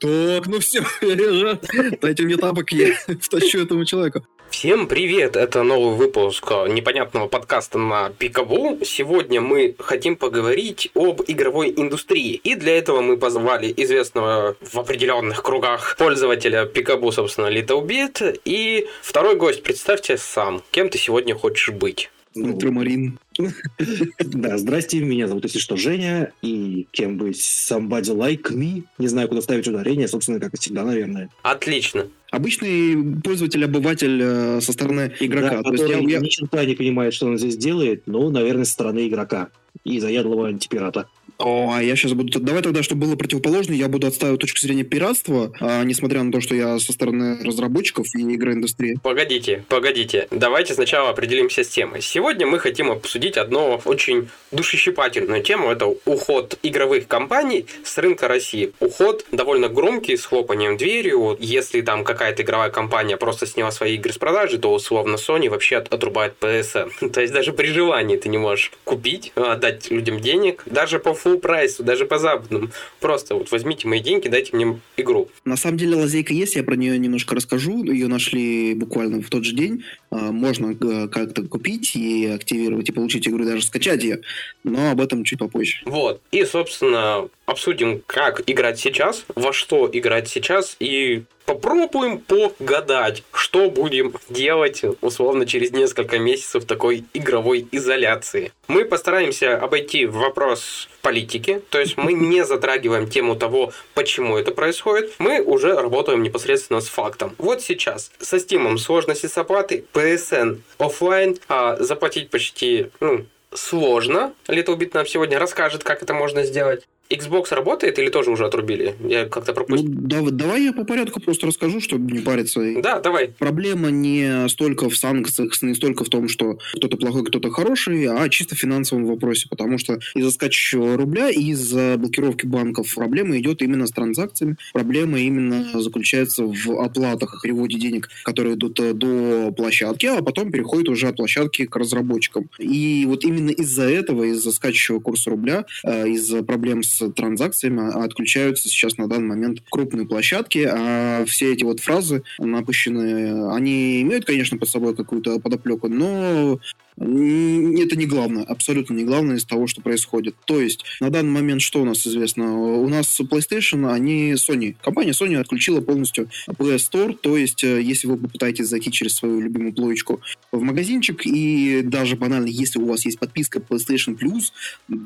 Так, ну все, дайте мне тапок, я втащу этому человеку. Всем привет! Это новый выпуск непонятного подкаста на Пикабу. Сегодня мы хотим поговорить об игровой индустрии. И для этого мы позвали известного в определенных кругах пользователя Пикабу, собственно, Little Bit. И второй гость, представьте сам, кем ты сегодня хочешь быть? Ну, Ультрамарин. Да, здрасте, меня зовут, если что, Женя, и кем быть somebody like me, не знаю, куда ставить ударение, собственно, как и всегда, наверное. Отлично. Обычный пользователь, обыватель э, со стороны игрока. Да, То есть я, я... ни черта не понимает, что он здесь делает, но, наверное, со стороны игрока и заядлого антипирата. О, а я сейчас буду... Давай тогда, чтобы было противоположно, я буду отстаивать точку зрения пиратства, а, несмотря на то, что я со стороны разработчиков и игроиндустрии. Погодите, погодите. Давайте сначала определимся с темой. Сегодня мы хотим обсудить одну очень душещипательную тему. Это уход игровых компаний с рынка России. Уход довольно громкий, с хлопанием дверью. Если там какая-то игровая компания просто сняла свои игры с продажи, то условно Sony вообще отрубает PSN. То есть даже при желании ты не можешь купить, отдать людям денег. Даже по full прайсу, даже по западному. Просто вот возьмите мои деньги, дайте мне игру. На самом деле лазейка есть, я про нее немножко расскажу. Ее нашли буквально в тот же день. А, можно э, как-то купить и активировать, и получить игру, и даже скачать ее. Но об этом чуть попозже. Вот. И, собственно, обсудим, как играть сейчас, во что играть сейчас, и попробуем погадать, что будем делать, условно, через несколько месяцев такой игровой изоляции. Мы постараемся обойти вопрос политики, то есть мы не затрагиваем тему того, почему это происходит, мы уже работаем непосредственно с фактом. Вот сейчас со Steam сложности с оплатой, PSN офлайн, а заплатить почти ну, сложно. Little Bit нам сегодня расскажет, как это можно сделать. Xbox работает или тоже уже отрубили? Я как-то пропустил. Ну, да, давай я по порядку просто расскажу, чтобы не париться. Да, давай. Проблема не столько в санкциях, не столько в том, что кто-то плохой, кто-то хороший, а чисто в финансовом вопросе. Потому что из-за скачущего рубля и из-за блокировки банков проблема идет именно с транзакциями. Проблема именно заключается в оплатах, переводе денег, которые идут э, до площадки, а потом переходят уже от площадки к разработчикам. И вот именно из-за этого, из-за скачущего курса рубля, э, из-за проблем с транзакциями а отключаются сейчас на данный момент крупные площадки, а все эти вот фразы напыщенные, они имеют, конечно, под собой какую-то подоплеку, но это не главное, абсолютно не главное из того, что происходит. То есть, на данный момент что у нас известно? У нас PlayStation, они Sony, компания Sony отключила полностью Play Store, то есть, э, если вы попытаетесь зайти через свою любимую плоечку в магазинчик, и даже банально, если у вас есть подписка PlayStation Plus,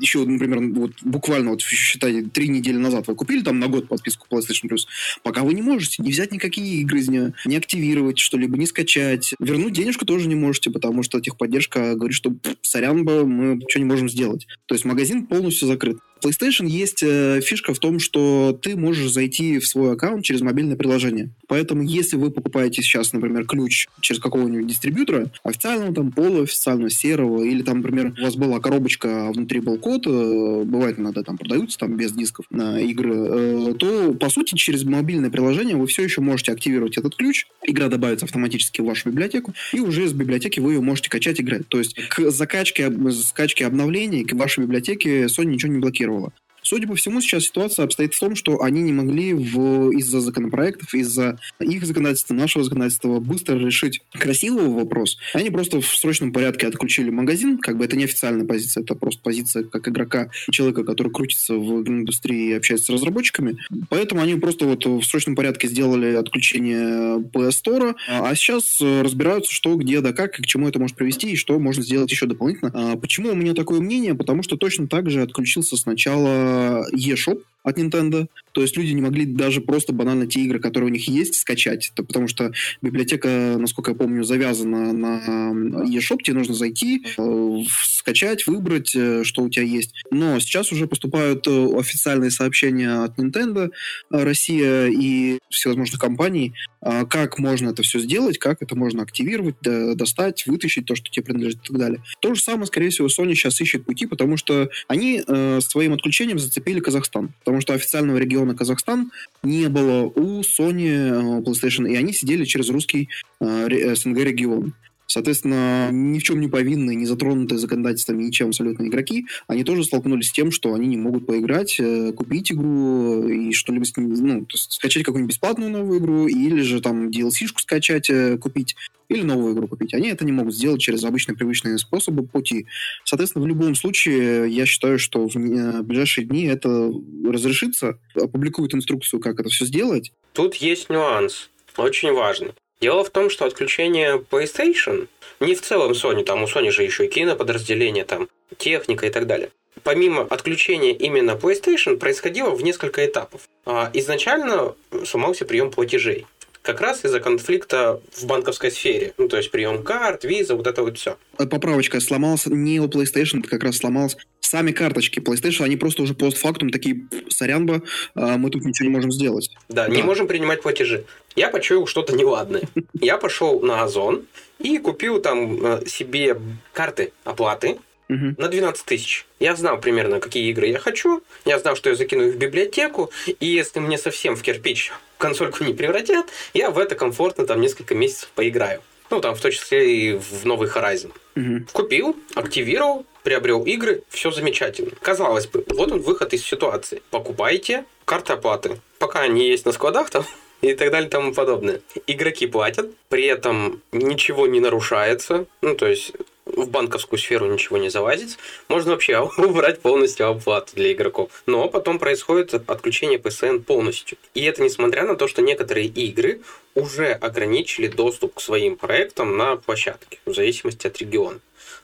еще, например, вот буквально, вот считай, три недели назад вы купили там на год подписку PlayStation Plus, пока вы не можете не взять никакие игры из нее, не активировать что-либо, не скачать, вернуть денежку тоже не можете, потому что техподдержка говорит, что сорян, мы ничего не можем сделать. То есть магазин полностью закрыт. PlayStation есть э, фишка в том, что ты можешь зайти в свой аккаунт через мобильное приложение. Поэтому, если вы покупаете сейчас, например, ключ через какого-нибудь дистрибьютора, официального там полуофициального, серого, или там, например, у вас была коробочка, а внутри был код, э, бывает иногда там продаются там без дисков на игры, э, то, по сути, через мобильное приложение вы все еще можете активировать этот ключ, игра добавится автоматически в вашу библиотеку, и уже из библиотеки вы ее можете качать играть. То есть к закачке, скачке обновлений к вашей библиотеке Sony ничего не блокировала реагировала. Судя по всему, сейчас ситуация обстоит в том, что они не могли в, из-за законопроектов, из-за их законодательства, нашего законодательства быстро решить красивый вопрос. Они просто в срочном порядке отключили магазин, как бы это не официальная позиция, это просто позиция как игрока, человека, который крутится в индустрии и общается с разработчиками. Поэтому они просто вот в срочном порядке сделали отключение PS Store, а сейчас разбираются, что, где, да как, и к чему это может привести, и что можно сделать еще дополнительно. А почему у меня такое мнение? Потому что точно так же отключился сначала eShop от Nintendo. То есть люди не могли даже просто банально те игры, которые у них есть, скачать. Это потому что библиотека, насколько я помню, завязана на eShop. Тебе нужно зайти, э, скачать, выбрать, э, что у тебя есть. Но сейчас уже поступают э, официальные сообщения от Nintendo, Россия и всевозможных компаний, как можно это все сделать, как это можно активировать, достать, вытащить то, что тебе принадлежит и так далее. То же самое, скорее всего, Sony сейчас ищет пути, потому что они своим отключением зацепили Казахстан. Потому что официального региона Казахстан не было у Sony, э, PlayStation, и они сидели через русский э, СНГ регион. Соответственно, ни в чем не повинные, не затронутые законодательством ничем абсолютно игроки, они тоже столкнулись с тем, что они не могут поиграть, э, купить игру и что-либо с ним, ну, то есть скачать какую-нибудь бесплатную новую игру, или же там DLC-шку скачать, э, купить, или новую игру купить. Они это не могут сделать через обычные привычные способы пути. Соответственно, в любом случае, я считаю, что в э, ближайшие дни это разрешится, опубликуют инструкцию, как это все сделать. Тут есть нюанс, очень важный. Дело в том, что отключение PlayStation, не в целом Sony, там у Sony же еще и киноподразделение, там техника и так далее. Помимо отключения именно PlayStation происходило в несколько этапов. А, изначально сломался прием платежей как раз из-за конфликта в банковской сфере. Ну, то есть прием карт, виза, вот это вот все. Поправочка, сломался не у PlayStation, это как раз сломался сами карточки PlayStation, они просто уже постфактум такие, сорянба, мы тут ничего не можем сделать. Да, да. не можем принимать платежи. Я почуял что-то неладное. Я пошел на Озон и купил там э, себе карты оплаты, угу. на 12 тысяч. Я знал примерно, какие игры я хочу, я знал, что я закину их в библиотеку, и если мне совсем в кирпич консольку не превратят, я в это комфортно там несколько месяцев поиграю. Ну, там, в том числе и в новый Horizon. Угу. Купил, активировал, приобрел игры, все замечательно. Казалось бы, вот он выход из ситуации. Покупайте карты оплаты. Пока они есть на складах, там и так далее и тому подобное. Игроки платят, при этом ничего не нарушается. Ну, то есть в банковскую сферу ничего не залазить, можно вообще убрать полностью оплату для игроков. Но потом происходит отключение PSN полностью. И это несмотря на то, что некоторые игры уже ограничили доступ к своим проектам на площадке, в зависимости от региона.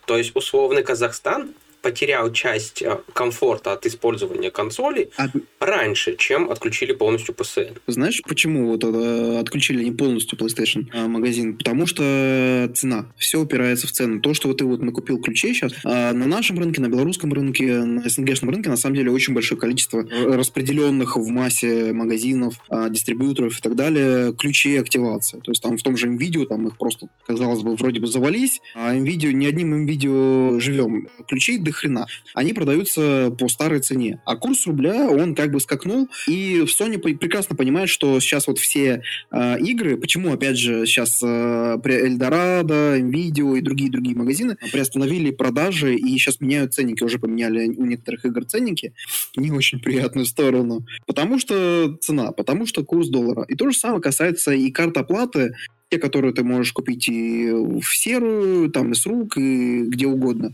То есть условный Казахстан потерял часть э, комфорта от использования консоли а... раньше, чем отключили полностью PSN. Знаешь, почему вот это, отключили не полностью PlayStation а, магазин? Потому что цена. Все упирается в цену. То, что вот ты вот накупил ключей сейчас, а на нашем рынке, на белорусском рынке, на СНГшном рынке, на самом деле, очень большое количество распределенных в массе магазинов, а, дистрибьюторов и так далее ключей активации. То есть там в том же NVIDIA, там их просто, казалось бы, вроде бы завались, а NVIDIA, не одним NVIDIA живем. Ключей до хрена. Они продаются по старой цене. А курс рубля, он как бы скакнул, и Sony прекрасно понимает, что сейчас вот все э, игры, почему, опять же, сейчас э, Eldorado, Nvidia и другие-другие магазины приостановили продажи и сейчас меняют ценники, уже поменяли у некоторых игр ценники не очень приятную сторону. Потому что цена, потому что курс доллара. И то же самое касается и карт оплаты, те, которые ты можешь купить и в серую, там, и с рук, и где угодно.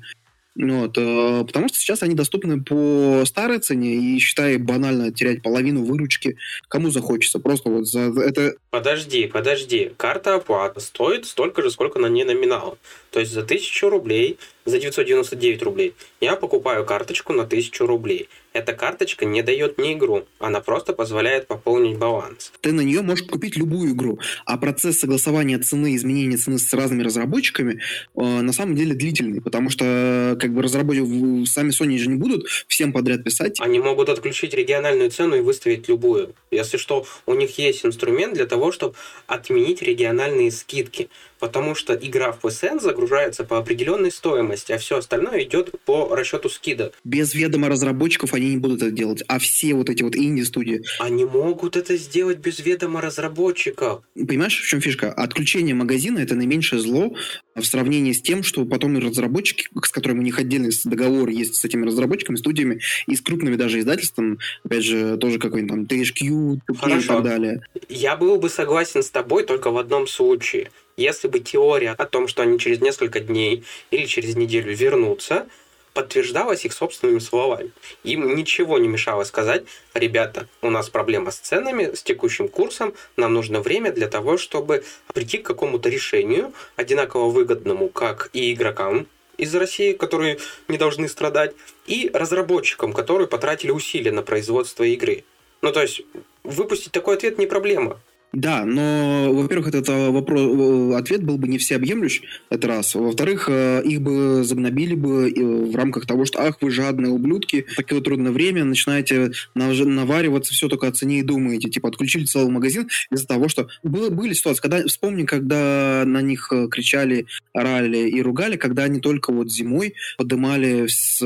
Вот, э, потому что сейчас они доступны по старой цене, и считай банально терять половину выручки, кому захочется. Просто вот за это... Подожди, подожди. Карта оплаты стоит столько же, сколько на ней номинал. То есть за 1000 рублей, за 999 рублей я покупаю карточку на 1000 рублей. Эта карточка не дает мне игру, она просто позволяет пополнить баланс. Ты на нее можешь купить любую игру, а процесс согласования цены, изменения цены с разными разработчиками э, на самом деле длительный, потому что как бы разработчики сами Sony же не будут всем подряд писать. Они могут отключить региональную цену и выставить любую. Если что, у них есть инструмент для того, чтобы отменить региональные скидки потому что игра в PSN загружается по определенной стоимости, а все остальное идет по расчету скидок. Без ведома разработчиков они не будут это делать, а все вот эти вот инди-студии... Они могут это сделать без ведома разработчиков. Понимаешь, в чем фишка? Отключение магазина — это наименьшее зло в сравнении с тем, что потом и разработчики, с которыми у них отдельный договор есть с этими разработчиками, студиями и с крупными даже издательствами, опять же, тоже какой-нибудь там THQ, и так далее. Я был бы согласен с тобой только в одном случае — если бы теория о том, что они через несколько дней или через неделю вернутся, подтверждалась их собственными словами. Им ничего не мешало сказать, ребята, у нас проблема с ценами, с текущим курсом, нам нужно время для того, чтобы прийти к какому-то решению, одинаково выгодному как и игрокам из России, которые не должны страдать, и разработчикам, которые потратили усилия на производство игры. Ну, то есть, выпустить такой ответ не проблема. Да, но, во-первых, этот э, вопрос, э, ответ был бы не всеобъемлющ, это раз. Во-вторых, э, их бы загнобили бы в рамках того, что, ах, вы жадные ублюдки, такое трудное время начинаете навариваться, все только о цене и думаете. Типа, отключили целый магазин из-за того, что... Было, были ситуации, когда, вспомни, когда на них кричали, орали и ругали, когда они только вот зимой подымали, с,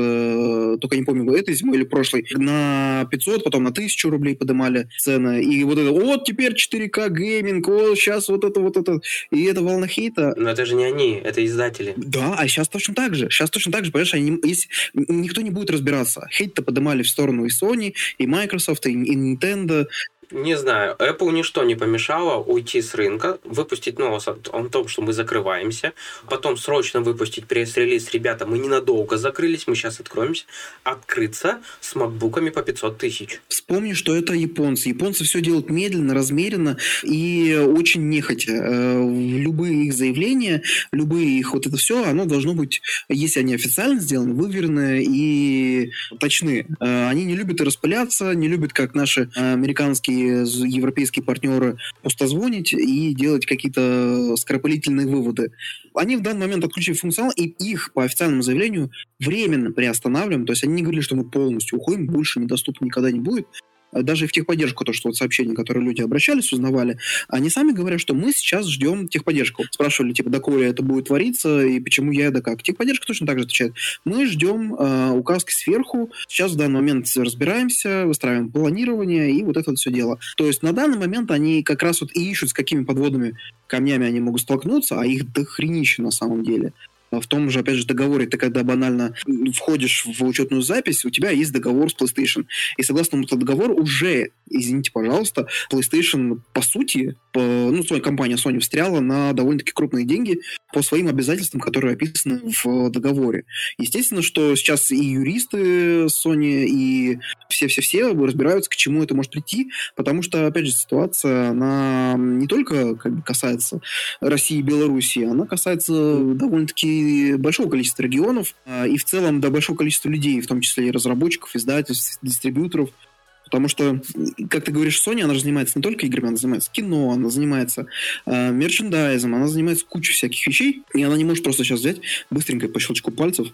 только не помню, этой зимой или прошлой, на 500, потом на 1000 рублей подымали цены. И вот это, вот теперь 4К 4К гейминг, о, сейчас вот это, вот это. И это волна хейта. Но это же не они, это издатели. Да, а сейчас точно так же. Сейчас точно так же, понимаешь, они, если, никто не будет разбираться. Хейт-то поднимали в сторону и Sony, и Microsoft, и, и Nintendo. Не знаю, Apple ничто не помешало уйти с рынка, выпустить новость о том, что мы закрываемся, потом срочно выпустить пресс-релиз, ребята, мы ненадолго закрылись, мы сейчас откроемся, открыться с макбуками по 500 тысяч. Вспомни, что это японцы. Японцы все делают медленно, размеренно и очень нехотя. Э, любые их заявления, любые их вот это все, оно должно быть, если они официально сделаны, выверены и точны. Э, они не любят распыляться, не любят, как наши американские европейские партнеры пустозвонить и делать какие-то скоропалительные выводы. Они в данный момент отключили функционал, и их по официальному заявлению временно приостанавливаем. То есть они не говорили, что мы полностью уходим, больше недоступно никогда не будет даже в техподдержку, то, что вот сообщения, которые люди обращались, узнавали, они сами говорят, что мы сейчас ждем техподдержку. Спрашивали, типа, доколе это будет твориться и почему я, да как. Техподдержка точно так же отвечает. Мы ждем э, указки сверху, сейчас в данный момент разбираемся, выстраиваем планирование и вот это вот все дело. То есть на данный момент они как раз вот и ищут, с какими подводными камнями они могут столкнуться, а их дохренище на самом деле. В том же, опять же, договоре ты когда банально входишь в учетную запись, у тебя есть договор с PlayStation. И согласно этому договору уже, извините, пожалуйста, PlayStation, по сути, по, ну, своя компания Sony встряла на довольно-таки крупные деньги по своим обязательствам, которые описаны в договоре. Естественно, что сейчас и юристы Sony, и все-все-все разбираются, к чему это может прийти, потому что, опять же, ситуация, она не только как бы, касается России и Белоруссии, она касается довольно-таки большого количества регионов а, и в целом до большого количества людей, в том числе и разработчиков, издательств, дистрибьюторов, Потому что, как ты говоришь, Sony, она же занимается не только играми, она занимается кино, она занимается э, мерчендайзом, она занимается кучей всяких вещей, и она не может просто сейчас взять быстренько по щелчку пальцев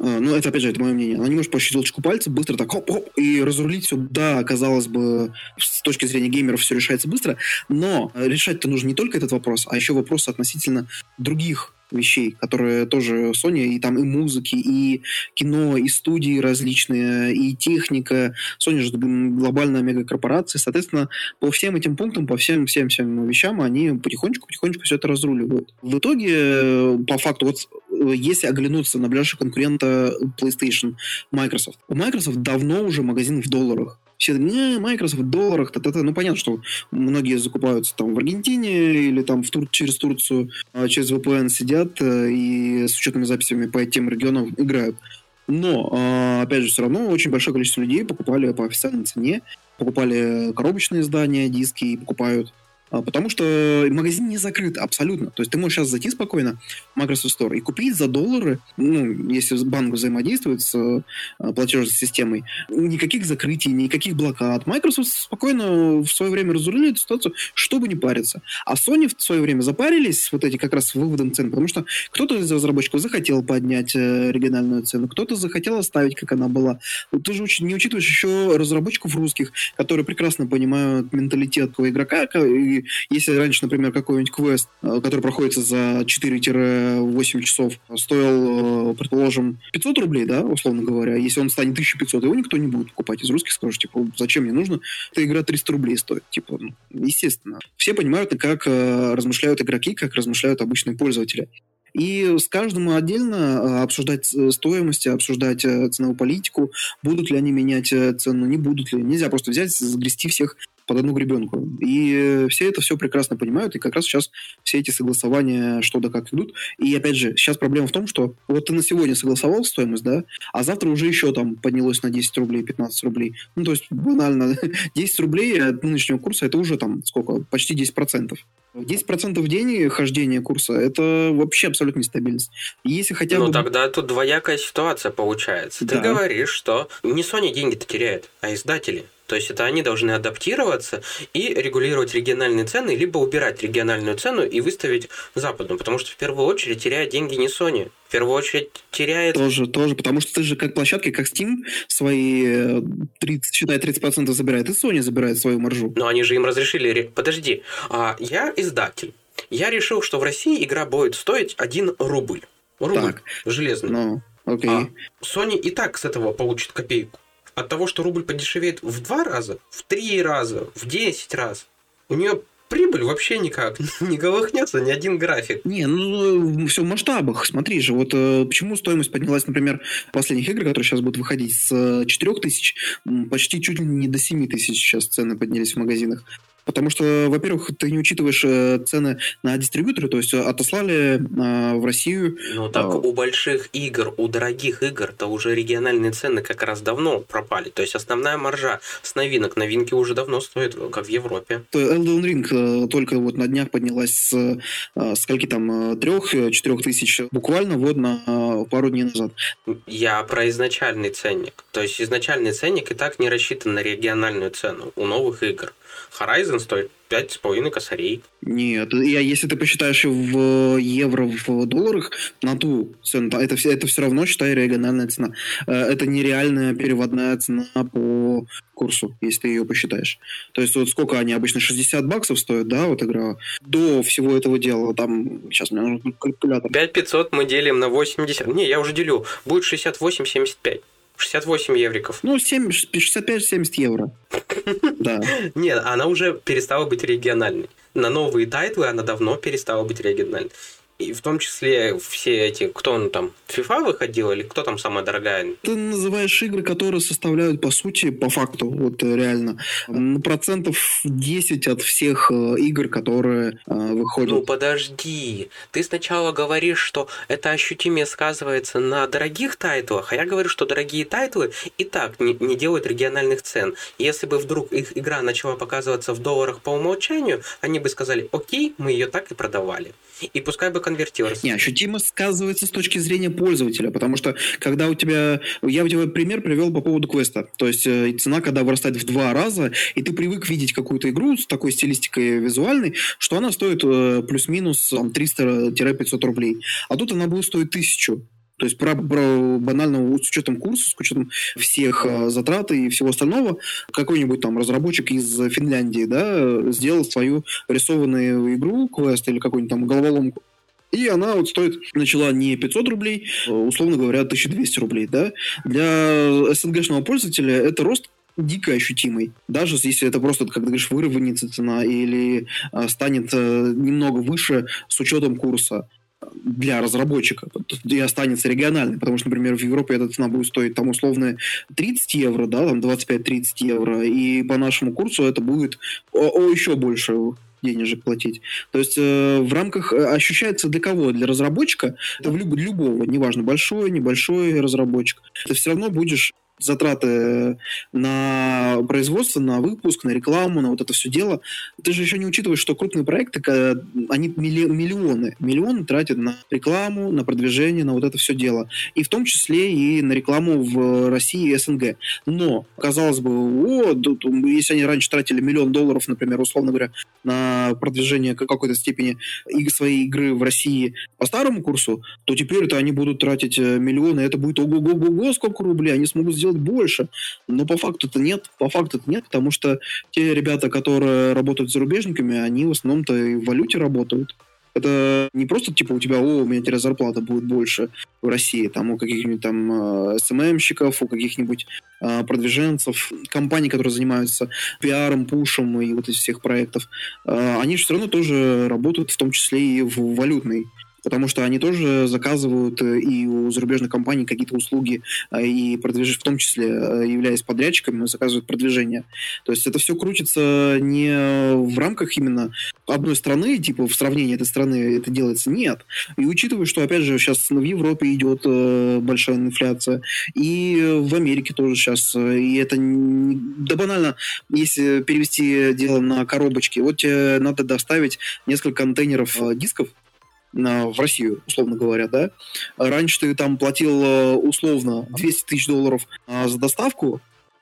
э, ну, это, опять же, это мое мнение. Она не может по щелчку пальца быстро так хоп-хоп и разрулить все. Да, казалось бы, с точки зрения геймеров все решается быстро, но решать-то нужно не только этот вопрос, а еще вопрос относительно других вещей, которые тоже Sony, и там и музыки, и кино, и студии различные, и техника. Sony же глобальная мегакорпорация, соответственно, по всем этим пунктам, по всем всем всем вещам они потихонечку-потихонечку все это разруливают. В итоге, по факту, вот если оглянуться на ближайшего конкурента PlayStation, Microsoft, у Microsoft давно уже магазин в долларах все не, Microsoft в долларах, та -та -та. ну понятно, что многие закупаются там в Аргентине или там в Тур через Турцию, а через VPN сидят э, и с учетными записями по тем регионам играют. Но, а, опять же, все равно очень большое количество людей покупали по официальной цене, покупали коробочные издания, диски и покупают потому что магазин не закрыт абсолютно. То есть ты можешь сейчас зайти спокойно в Microsoft Store и купить за доллары, ну, если банк взаимодействует с а, платежной системой, никаких закрытий, никаких блокад. Microsoft спокойно в свое время разрулили эту ситуацию, чтобы не париться. А Sony в свое время запарились вот эти как раз выводом цен, потому что кто-то из разработчиков захотел поднять э, региональную цену, кто-то захотел оставить, как она была. Ты же не учитываешь еще разработчиков русских, которые прекрасно понимают менталитет твоего игрока и если раньше, например, какой-нибудь квест, э, который проходится за 4-8 часов, стоил, э, предположим, 500 рублей, да, условно говоря, если он станет 1500, его никто не будет покупать из русских, скажет, типа, зачем мне нужно? Эта игра 300 рублей стоит, типа, ну, естественно. Все понимают, как э, размышляют игроки, как размышляют обычные пользователи. И с каждым отдельно обсуждать стоимость, обсуждать ценовую политику, будут ли они менять цену, не будут ли. Нельзя просто взять, загрести всех под одну гребенку. И все это все прекрасно понимают, и как раз сейчас все эти согласования что да как идут. И опять же, сейчас проблема в том, что вот ты на сегодня согласовал стоимость, да, а завтра уже еще там поднялось на 10 рублей, 15 рублей. Ну, то есть банально, 10 рублей от нынешнего курса это уже там сколько? Почти 10%. 10% в день хождения курса – это вообще абсолютно нестабильность. Если хотя бы... Ну, тогда тут двоякая ситуация получается. Да. Ты говоришь, что не Sony деньги-то теряет, а издатели. То есть это они должны адаптироваться и регулировать региональные цены, либо убирать региональную цену и выставить западную, потому что в первую очередь теряет деньги не Sony, в первую очередь теряет... Тоже, тоже, потому что ты же как площадки, как Steam, свои 30, считай, 30% забирает, и Sony забирает свою маржу. Но они же им разрешили... Подожди, а я издатель. Я решил, что в России игра будет стоить 1 рубль. Рубль так, железный. Ну, окей. А Sony и так с этого получит копейку от того, что рубль подешевеет в два раза, в три раза, в десять раз, у нее прибыль вообще никак не колыхнется, ни один график. Не, ну, все в масштабах. Смотри же, вот э, почему стоимость поднялась, например, последних игр, которые сейчас будут выходить с 4 тысяч, почти чуть ли не до 7 тысяч сейчас цены поднялись в магазинах. Потому что, во-первых, ты не учитываешь э, цены на дистрибьюторы, то есть отослали э, в Россию. Ну так а... у больших игр, у дорогих игр, то уже региональные цены как раз давно пропали. То есть основная маржа с новинок, новинки уже давно стоят, как в Европе. Elden Ring только вот на днях поднялась с скольки там, трех-четырех тысяч буквально вот на пару дней назад. Я про изначальный ценник. То есть изначальный ценник и так не рассчитан на региональную цену у новых игр. Horizon стоит пять с половиной косарей. Нет, я, если ты посчитаешь в евро, в долларах, на ту цену, это, это все равно, считай, региональная цена. Э, это нереальная переводная цена по курсу, если ты ее посчитаешь. То есть вот сколько они обычно, 60 баксов стоят, да, вот игра. До всего этого дела, там, сейчас мне нужен калькулятор. 5500 мы делим на 80, не, я уже делю, будет 68-75. 68 евриков. Ну, 65-70 евро. Да. Нет, она уже перестала быть региональной. На новые тайтлы она давно перестала быть региональной. И в том числе все эти, кто он там, FIFA выходил или кто там самая дорогая? Ты называешь игры, которые составляют, по сути, по факту, вот э, реально, процентов 10 от всех э, игр, которые э, выходят. Ну, подожди. Ты сначала говоришь, что это ощутимее сказывается на дорогих тайтлах, а я говорю, что дорогие тайтлы и так не, не делают региональных цен. Если бы вдруг их игра начала показываться в долларах по умолчанию, они бы сказали, окей, мы ее так и продавали. И пускай бы конвертировался. Не, ощутимо сказывается с точки зрения пользователя, потому что когда у тебя... Я у тебя пример привел по поводу квеста. То есть э, цена, когда вырастает в два раза, и ты привык видеть какую-то игру с такой стилистикой визуальной, что она стоит э, плюс-минус 300-500 рублей. А тут она будет стоить тысячу. То есть про, про банально с учетом курса, с учетом всех э, затрат и всего остального, какой-нибудь там разработчик из Финляндии, да, сделал свою рисованную игру, квест или какую-нибудь там головоломку, и она вот стоит, начала не 500 рублей, а, условно говоря, 1200 рублей, да. Для СНГшного пользователя это рост дико ощутимый. Даже если это просто, как ты говоришь, выровняется цена или а, станет а, немного выше с учетом курса для разработчика и останется региональной, потому что, например, в Европе эта цена будет стоить там условно 30 евро, да, там 25-30 евро, и по нашему курсу это будет о, о еще больше денежек платить. То есть э, в рамках э, ощущается для кого? Для разработчика, это в люб, любого, неважно, большой, небольшой разработчик. Ты все равно будешь затраты на производство, на выпуск, на рекламу, на вот это все дело. Ты же еще не учитываешь, что крупные проекты, они миллионы, миллионы тратят на рекламу, на продвижение, на вот это все дело. И в том числе и на рекламу в России и СНГ. Но, казалось бы, о, если они раньше тратили миллион долларов, например, условно говоря, на продвижение какой-то степени своей игры в России по старому курсу, то теперь это они будут тратить э, миллионы, это будет ого-го-го, сколько рублей, они смогут сделать сделать больше. Но по факту-то нет. По факту-то нет, потому что те ребята, которые работают с зарубежниками, они в основном-то и в валюте работают. Это не просто типа у тебя, о, у меня теперь зарплата будет больше в России, там у каких-нибудь там СММщиков, у каких-нибудь э, продвиженцев, компаний, которые занимаются пиаром, пушем и вот из всех проектов, э, они же все равно тоже работают в том числе и в валютной потому что они тоже заказывают э, и у зарубежных компаний какие-то услуги, э, и продвиж... в том числе э, являясь подрядчиками, заказывают продвижение. То есть это все крутится не в рамках именно одной страны, типа в сравнении этой страны это делается, нет. И учитывая, что, опять же, сейчас в Европе идет большая инфляция, и в Америке тоже сейчас, и это да банально, если перевести дело на коробочки, вот тебе надо доставить несколько контейнеров дисков, в Россию, условно говоря, да. Раньше ты там платил э, условно 200 тысяч долларов а, за доставку,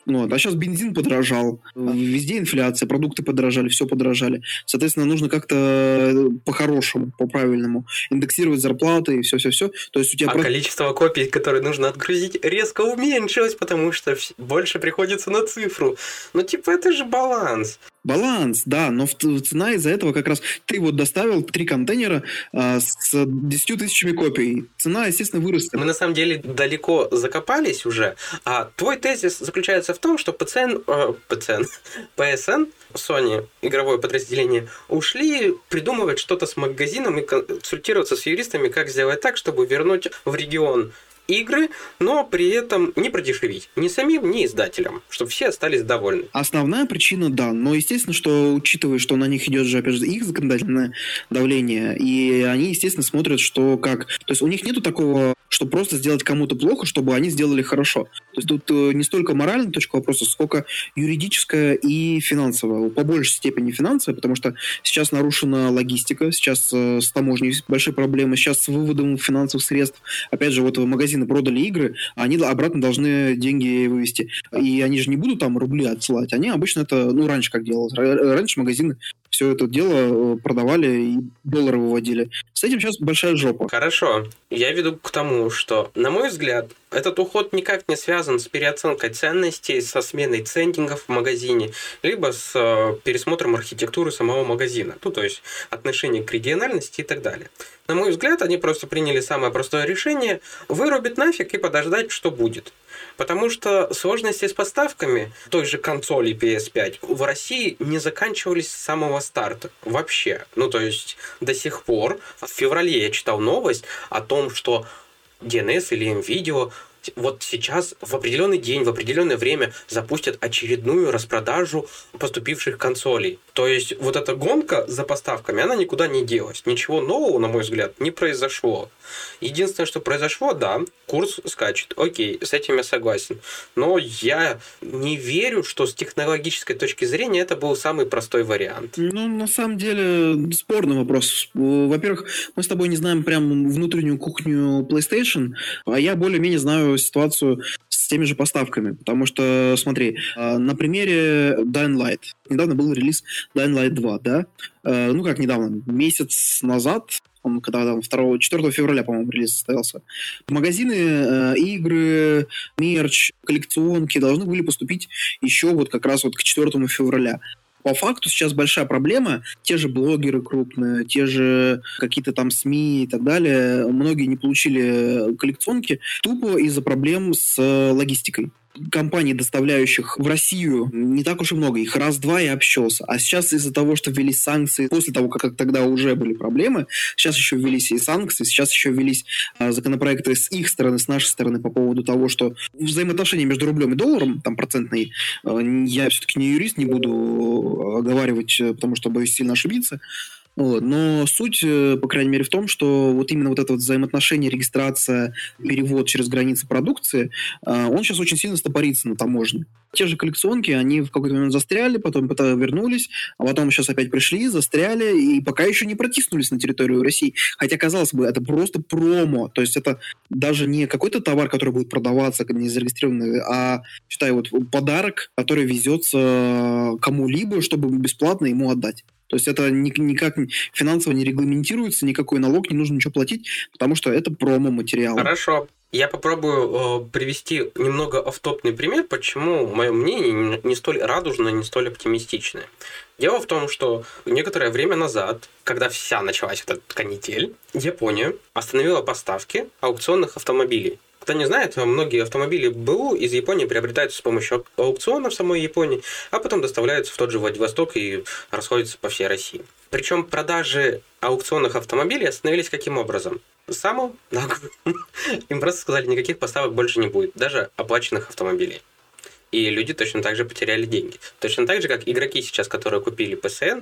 ну, а сейчас бензин подорожал, везде инфляция, продукты подорожали, все подорожали. Соответственно, нужно как-то э, по-хорошему, по-правильному индексировать зарплаты и все-все-все. То есть у тебя а просто... количество копий, которые нужно отгрузить, резко уменьшилось, потому что больше приходится на цифру. Ну, типа, это же баланс. Баланс, да, но цена из-за этого как раз... Ты вот доставил три контейнера а, с 10 тысячами копий. Цена, естественно, выросла. Мы на самом деле далеко закопались уже, а твой тезис заключается в том, что PCN, э, PCN, PSN, Sony, игровое подразделение, ушли придумывать что-то с магазином и консультироваться с юристами, как сделать так, чтобы вернуть в регион игры, но при этом не продешевить ни самим, ни издателям, чтобы все остались довольны. Основная причина, да, но естественно, что учитывая, что на них идет же, опять же, их законодательное давление, и они, естественно, смотрят, что как... То есть у них нету такого, что просто сделать кому-то плохо, чтобы они сделали хорошо. То есть тут э, не столько моральная точка вопроса, сколько юридическая и финансовая. По большей степени финансовая, потому что сейчас нарушена логистика, сейчас э, с таможней большие проблемы, сейчас с выводом финансовых средств. Опять же, вот магазин магазины продали игры, а они обратно должны деньги вывести. И они же не будут там рубли отсылать. Они обычно это, ну, раньше как делалось. Раньше магазины все это дело э, продавали и доллары выводили. С этим сейчас большая жопа. Хорошо. Я веду к тому, что, на мой взгляд, этот уход никак не связан с переоценкой ценностей, со сменой цендингов в магазине, либо с э, пересмотром архитектуры самого магазина. Ну, то есть отношение к региональности и так далее. На мой взгляд, они просто приняли самое простое решение вырубить нафиг и подождать, что будет. Потому что сложности с поставками той же консоли PS5 в России не заканчивались с самого старта. Вообще. Ну, то есть до сих пор, в феврале я читал новость о том, что DNS или MVideo вот сейчас в определенный день, в определенное время запустят очередную распродажу поступивших консолей. То есть вот эта гонка за поставками, она никуда не делась. Ничего нового, на мой взгляд, не произошло. Единственное, что произошло, да, курс скачет. Окей, с этим я согласен. Но я не верю, что с технологической точки зрения это был самый простой вариант. Ну, на самом деле, спорный вопрос. Во-первых, мы с тобой не знаем прям внутреннюю кухню PlayStation, а я более-менее знаю ситуацию теми же поставками. Потому что, смотри, а, на примере Dying Light. Недавно был релиз Dying Light 2, да? А, ну, как недавно, месяц назад, когда там 2, 4 февраля, по-моему, релиз состоялся. Магазины, э, игры, мерч, коллекционки должны были поступить еще вот как раз вот к 4 февраля по факту сейчас большая проблема. Те же блогеры крупные, те же какие-то там СМИ и так далее, многие не получили коллекционки. Тупо из-за проблем с логистикой компаний, доставляющих в Россию, не так уж и много. Их раз-два и общался. А сейчас из-за того, что ввелись санкции, после того, как тогда уже были проблемы, сейчас еще ввелись и санкции, сейчас еще ввелись а, законопроекты с их стороны, с нашей стороны по поводу того, что взаимоотношения между рублем и долларом, там процентные, а, я все-таки не юрист, не буду оговаривать, потому что боюсь сильно ошибиться, вот. Но суть, э, по крайней мере, в том, что вот именно вот это вот взаимоотношение, регистрация, перевод через границы продукции, э, он сейчас очень сильно стопорится на таможне. Те же коллекционки, они в какой-то момент застряли, потом вернулись, а потом сейчас опять пришли, застряли, и пока еще не протиснулись на территорию России. Хотя, казалось бы, это просто промо, то есть это даже не какой-то товар, который будет продаваться, не зарегистрированный, а, считай, вот подарок, который везется кому-либо, чтобы бесплатно ему отдать. То есть это никак финансово не регламентируется, никакой налог, не нужно ничего платить, потому что это промо-материал. Хорошо. Я попробую э, привести немного автопный пример, почему мое мнение не столь радужное, не столь оптимистичное. Дело в том, что некоторое время назад, когда вся началась эта канитель, Япония остановила поставки аукционных автомобилей. Кто не знает, многие автомобили БУ из Японии приобретаются с помощью аукциона в самой Японии, а потом доставляются в тот же Владивосток и расходятся по всей России. Причем продажи аукционных автомобилей остановились каким образом? Наглым. Им просто сказали, никаких поставок больше не будет, даже оплаченных автомобилей. И люди точно так же потеряли деньги. Точно так же, как игроки сейчас, которые купили PSN,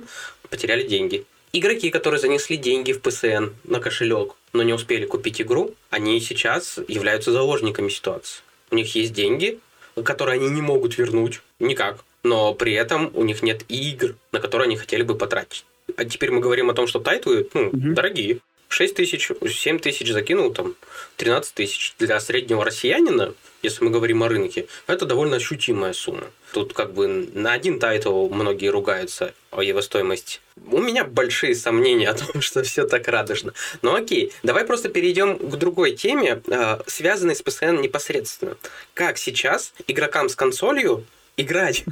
потеряли деньги. Игроки, которые занесли деньги в PSN на кошелек, но не успели купить игру, они сейчас являются заложниками ситуации. У них есть деньги, которые они не могут вернуть никак, но при этом у них нет игр, на которые они хотели бы потратить. А теперь мы говорим о том, что тайтлы ну, угу. дорогие. 6 тысяч, 7 тысяч закинул, там 13 тысяч. Для среднего россиянина, если мы говорим о рынке, это довольно ощутимая сумма. Тут как бы на один тайтл многие ругаются о его стоимости. У меня большие сомнения о том, что все так радужно. Но окей, давай просто перейдем к другой теме, э, связанной с PSN непосредственно. Как сейчас игрокам с консолью играть,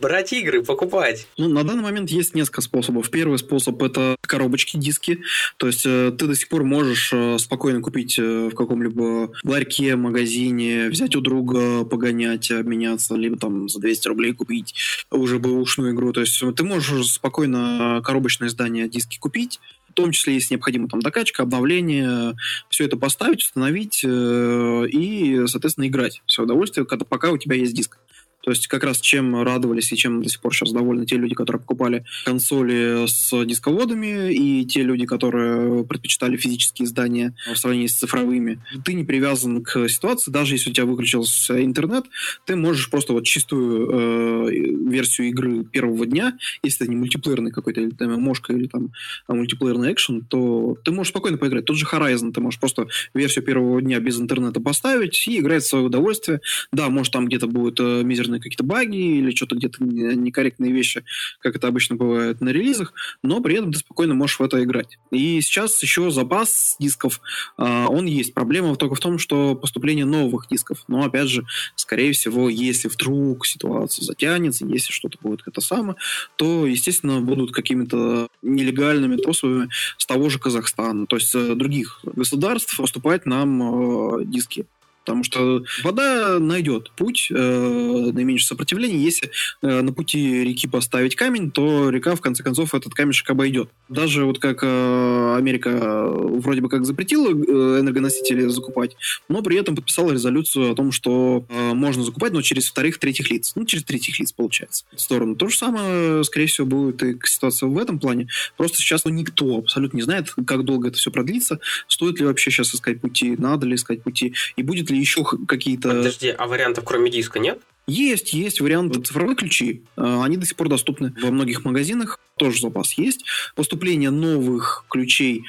брать игры, покупать. Ну, на данный момент есть несколько способов. Первый способ – это коробочки, диски. То есть э, ты до сих пор можешь э, спокойно купить э, в каком-либо ларьке, магазине, взять у друга, погонять, обменяться, либо там за 200 рублей купить уже бэушную игру. То есть ты можешь спокойно коробочное издание диски купить, в том числе, если необходимо там докачка, обновление, все это поставить, установить э, и, соответственно, играть. Все удовольствие, когда, пока у тебя есть диск. То есть как раз чем радовались и чем до сих пор сейчас довольны те люди, которые покупали консоли с дисководами, и те люди, которые предпочитали физические издания в сравнении с цифровыми. Ты не привязан к ситуации, даже если у тебя выключился интернет, ты можешь просто вот чистую э, версию игры первого дня, если это не мультиплеерный какой-то, или там мошка, или там а, мультиплеерный экшен, то ты можешь спокойно поиграть. Тот же Horizon, ты можешь просто версию первого дня без интернета поставить и играть в свое удовольствие. Да, может там где-то будет э, мизерный серверные какие-то баги или что-то где-то некорректные вещи, как это обычно бывает на релизах, но при этом ты спокойно можешь в это играть. И сейчас еще запас дисков, э, он есть. Проблема только в том, что поступление новых дисков. Но, опять же, скорее всего, если вдруг ситуация затянется, если что-то будет это самое, то, естественно, будут какими-то нелегальными способами с того же Казахстана, то есть э, других государств поступать нам э, диски потому что вода найдет путь э, наименьшего сопротивления. Если э, на пути реки поставить камень, то река, в конце концов, этот камешек обойдет. Даже вот как э, Америка вроде бы как запретила э, энергоносители закупать, но при этом подписала резолюцию о том, что э, можно закупать, но через вторых, третьих лиц. Ну, через третьих лиц, получается, в сторону. То же самое, скорее всего, будет и ситуация в этом плане. Просто сейчас ну, никто абсолютно не знает, как долго это все продлится, стоит ли вообще сейчас искать пути, надо ли искать пути, и будет ли еще какие-то... Подожди, а вариантов кроме диска нет? Есть, есть варианты цифровые ключи. А, они до сих пор доступны во многих магазинах. Тоже запас есть. Поступление новых ключей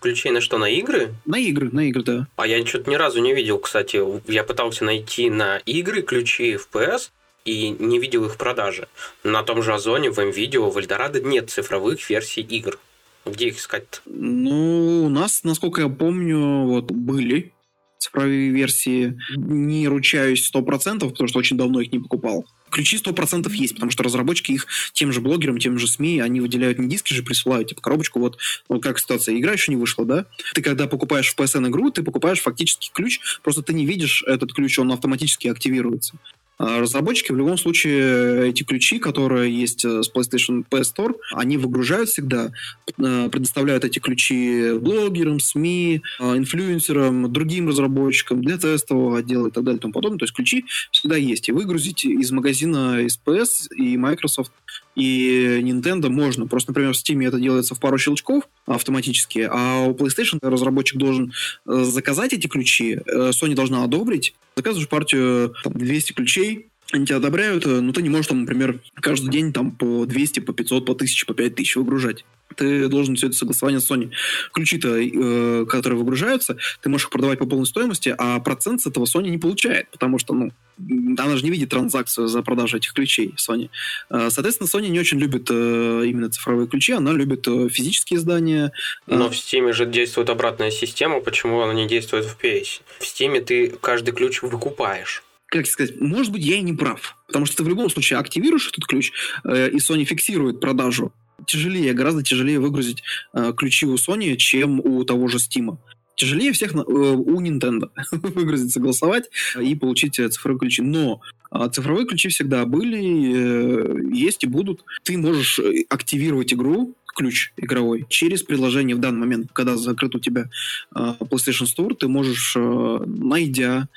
Ключей на что, на игры? На игры, на игры, да. А я что-то ни разу не видел, кстати. Я пытался найти на игры ключи FPS, и не видел их в продаже. На том же Озоне, в МВидео, в Эльдорадо нет цифровых версий игр. Где их искать? Ну, у нас, насколько я помню, вот были цифровые версии. Не ручаюсь 100%, потому что очень давно их не покупал. Ключи 100% есть, потому что разработчики их тем же блогерам, тем же СМИ, они выделяют не диски же, присылают, типа коробочку, вот, вот как ситуация, игра еще не вышла, да? Ты когда покупаешь в PSN игру, ты покупаешь фактически ключ, просто ты не видишь этот ключ, он автоматически активируется. А разработчики в любом случае эти ключи, которые есть э, с PlayStation PS Store, они выгружают всегда, э, предоставляют эти ключи блогерам, СМИ, э, инфлюенсерам, другим разработчикам для тестового отдела и так далее и тому подобное. То есть ключи всегда есть. И выгрузить из магазина SPS и Microsoft и Nintendo можно. Просто, например, в Steam это делается в пару щелчков автоматически, а у PlayStation разработчик должен заказать эти ключи, Sony должна одобрить, заказываешь партию там, 200 ключей, они тебя одобряют, э, но ты не можешь там, например, каждый день там по 200, по 500, по 1000, по 5000 выгружать. Ты должен все это согласование с Sony. Ключи-то, э, которые выгружаются, ты можешь их продавать по полной стоимости, а процент с этого Sony не получает, потому что, ну, она же не видит транзакцию за продажу этих ключей Sony. Э, соответственно, Sony не очень любит э, именно цифровые ключи, она любит э, физические издания. Но в Steam же действует обратная система, почему она не действует в PS? В Steam ты каждый ключ выкупаешь как сказать, может быть, я и не прав. Потому что ты в любом случае активируешь этот ключ, э, и Sony фиксирует продажу. Тяжелее, гораздо тяжелее выгрузить э, ключи у Sony, чем у того же Steam. Тяжелее всех э, у Nintendo выгрузить, согласовать и получить э, цифровые ключи. Но э, цифровые ключи всегда были, э, есть и будут. Ты можешь э, активировать игру, ключ игровой через приложение в данный момент, когда закрыт у тебя э, PlayStation Store, ты можешь, э, найдя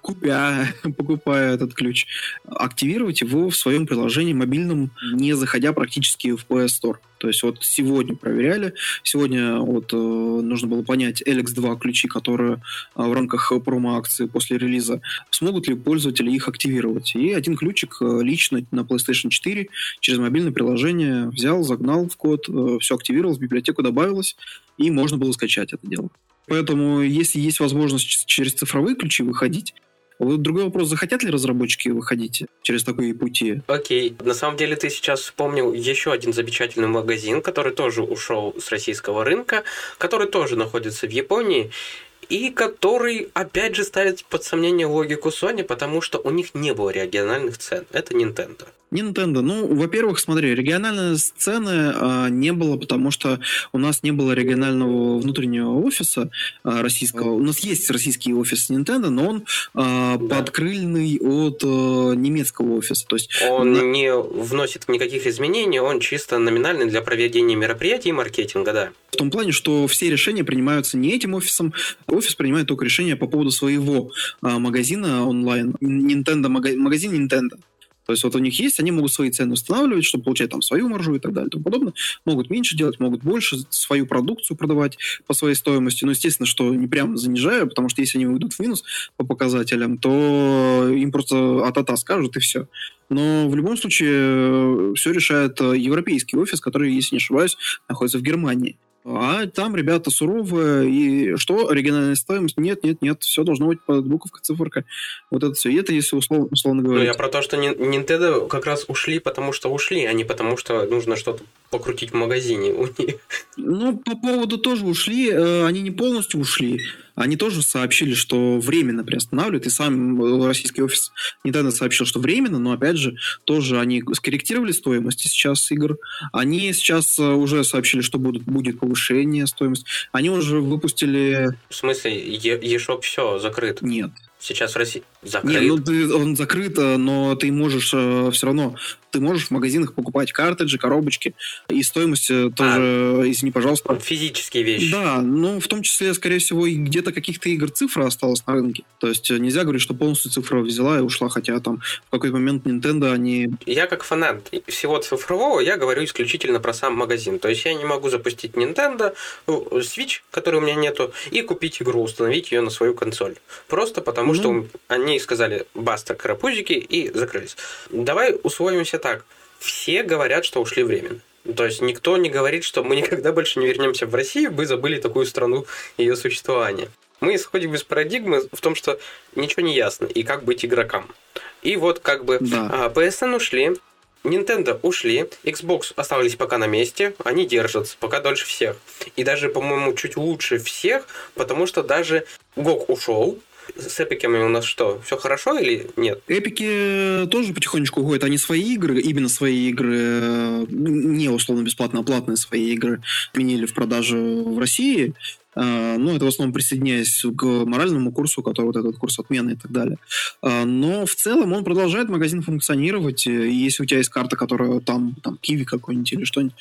купя, покупая этот ключ, активировать его в своем приложении мобильном, не заходя практически в PS Store. То есть вот сегодня проверяли, сегодня вот э, нужно было понять LX2 ключи, которые э, в рамках промо-акции после релиза, смогут ли пользователи их активировать. И один ключик э, лично на PlayStation 4 через мобильное приложение взял, загнал в код, э, все активировал, в библиотеку добавилось, и можно было скачать это дело. Поэтому, если есть возможность через цифровые ключи выходить, вот другой вопрос, захотят ли разработчики выходить через такие пути? Окей. На самом деле ты сейчас вспомнил еще один замечательный магазин, который тоже ушел с российского рынка, который тоже находится в Японии. И который, опять же, ставит под сомнение логику Sony, потому что у них не было региональных цен. Это Nintendo. Nintendo. Ну, во-первых, смотри, региональной сцены а, не было, потому что у нас не было регионального внутреннего офиса а, российского. У нас есть российский офис Nintendo, но он а, да. подкрыльный от а, немецкого офиса. То есть он на... не вносит никаких изменений, он чисто номинальный для проведения мероприятий и маркетинга, да. В том плане, что все решения принимаются не этим офисом, офис принимает только решения по поводу своего а, магазина онлайн, Nintendo магазин Nintendo. То есть вот у них есть, они могут свои цены устанавливать, чтобы получать там свою маржу и так далее и тому подобное. Могут меньше делать, могут больше свою продукцию продавать по своей стоимости. Но, естественно, что не прям занижаю, потому что если они выйдут в минус по показателям, то им просто от-ата скажут и все. Но в любом случае э, все решает э, европейский офис, который, если не ошибаюсь, находится в Германии. А там ребята суровые, и что, оригинальная стоимость? Нет, нет, нет, все должно быть под буковкой, циферка. Вот это все. И это если условно, условно говоря. Ну, я про то, что Nintendo как раз ушли, потому что ушли, а не потому что нужно что-то покрутить в магазине у них. Ну, по поводу тоже ушли, э, они не полностью ушли они тоже сообщили, что временно приостанавливают, и сам э, российский офис недавно сообщил, что временно, но опять же, тоже они скорректировали стоимость сейчас игр, они сейчас э, уже сообщили, что будут, будет повышение стоимости, они уже выпустили... В смысле, eShop все закрыт? Нет. Сейчас в России закрыт. Нет, ну ты, он закрыт, но ты можешь э, все равно ты можешь в магазинах покупать картриджи, коробочки, и стоимость э, тоже, а, извини, пожалуйста. Физические вещи. Да, ну, в том числе, скорее всего, и где-то каких-то игр цифра осталась на рынке. То есть э, нельзя говорить, что полностью цифра взяла и ушла, хотя там в какой-то момент Nintendo они... Я как фанат всего цифрового, я говорю исключительно про сам магазин. То есть я не могу запустить Nintendo, ну, Switch, который у меня нету, и купить игру, установить ее на свою консоль. Просто потому, ну... что они сказали «баста, карапузики» и закрылись. Давай условимся так. Все говорят, что ушли временно. То есть никто не говорит, что мы никогда больше не вернемся в Россию, вы забыли такую страну и ее существование. Мы исходим из парадигмы в том, что ничего не ясно, и как быть игрокам. И вот как бы да. PSN ушли, Nintendo ушли, Xbox остались пока на месте, они держатся пока дольше всех. И даже, по-моему, чуть лучше всех, потому что даже GOG ушел, с эпиками у нас что, все хорошо или нет? Эпики тоже потихонечку уходят. Они свои игры, именно свои игры, э, не условно бесплатно, а платные свои игры, отменили в продажу в России. А, ну, это в основном присоединяясь к моральному курсу, который вот этот курс отмены и так далее. А, но в целом он продолжает магазин функционировать. Если у тебя есть карта, которая там, там Киви какой-нибудь или что-нибудь,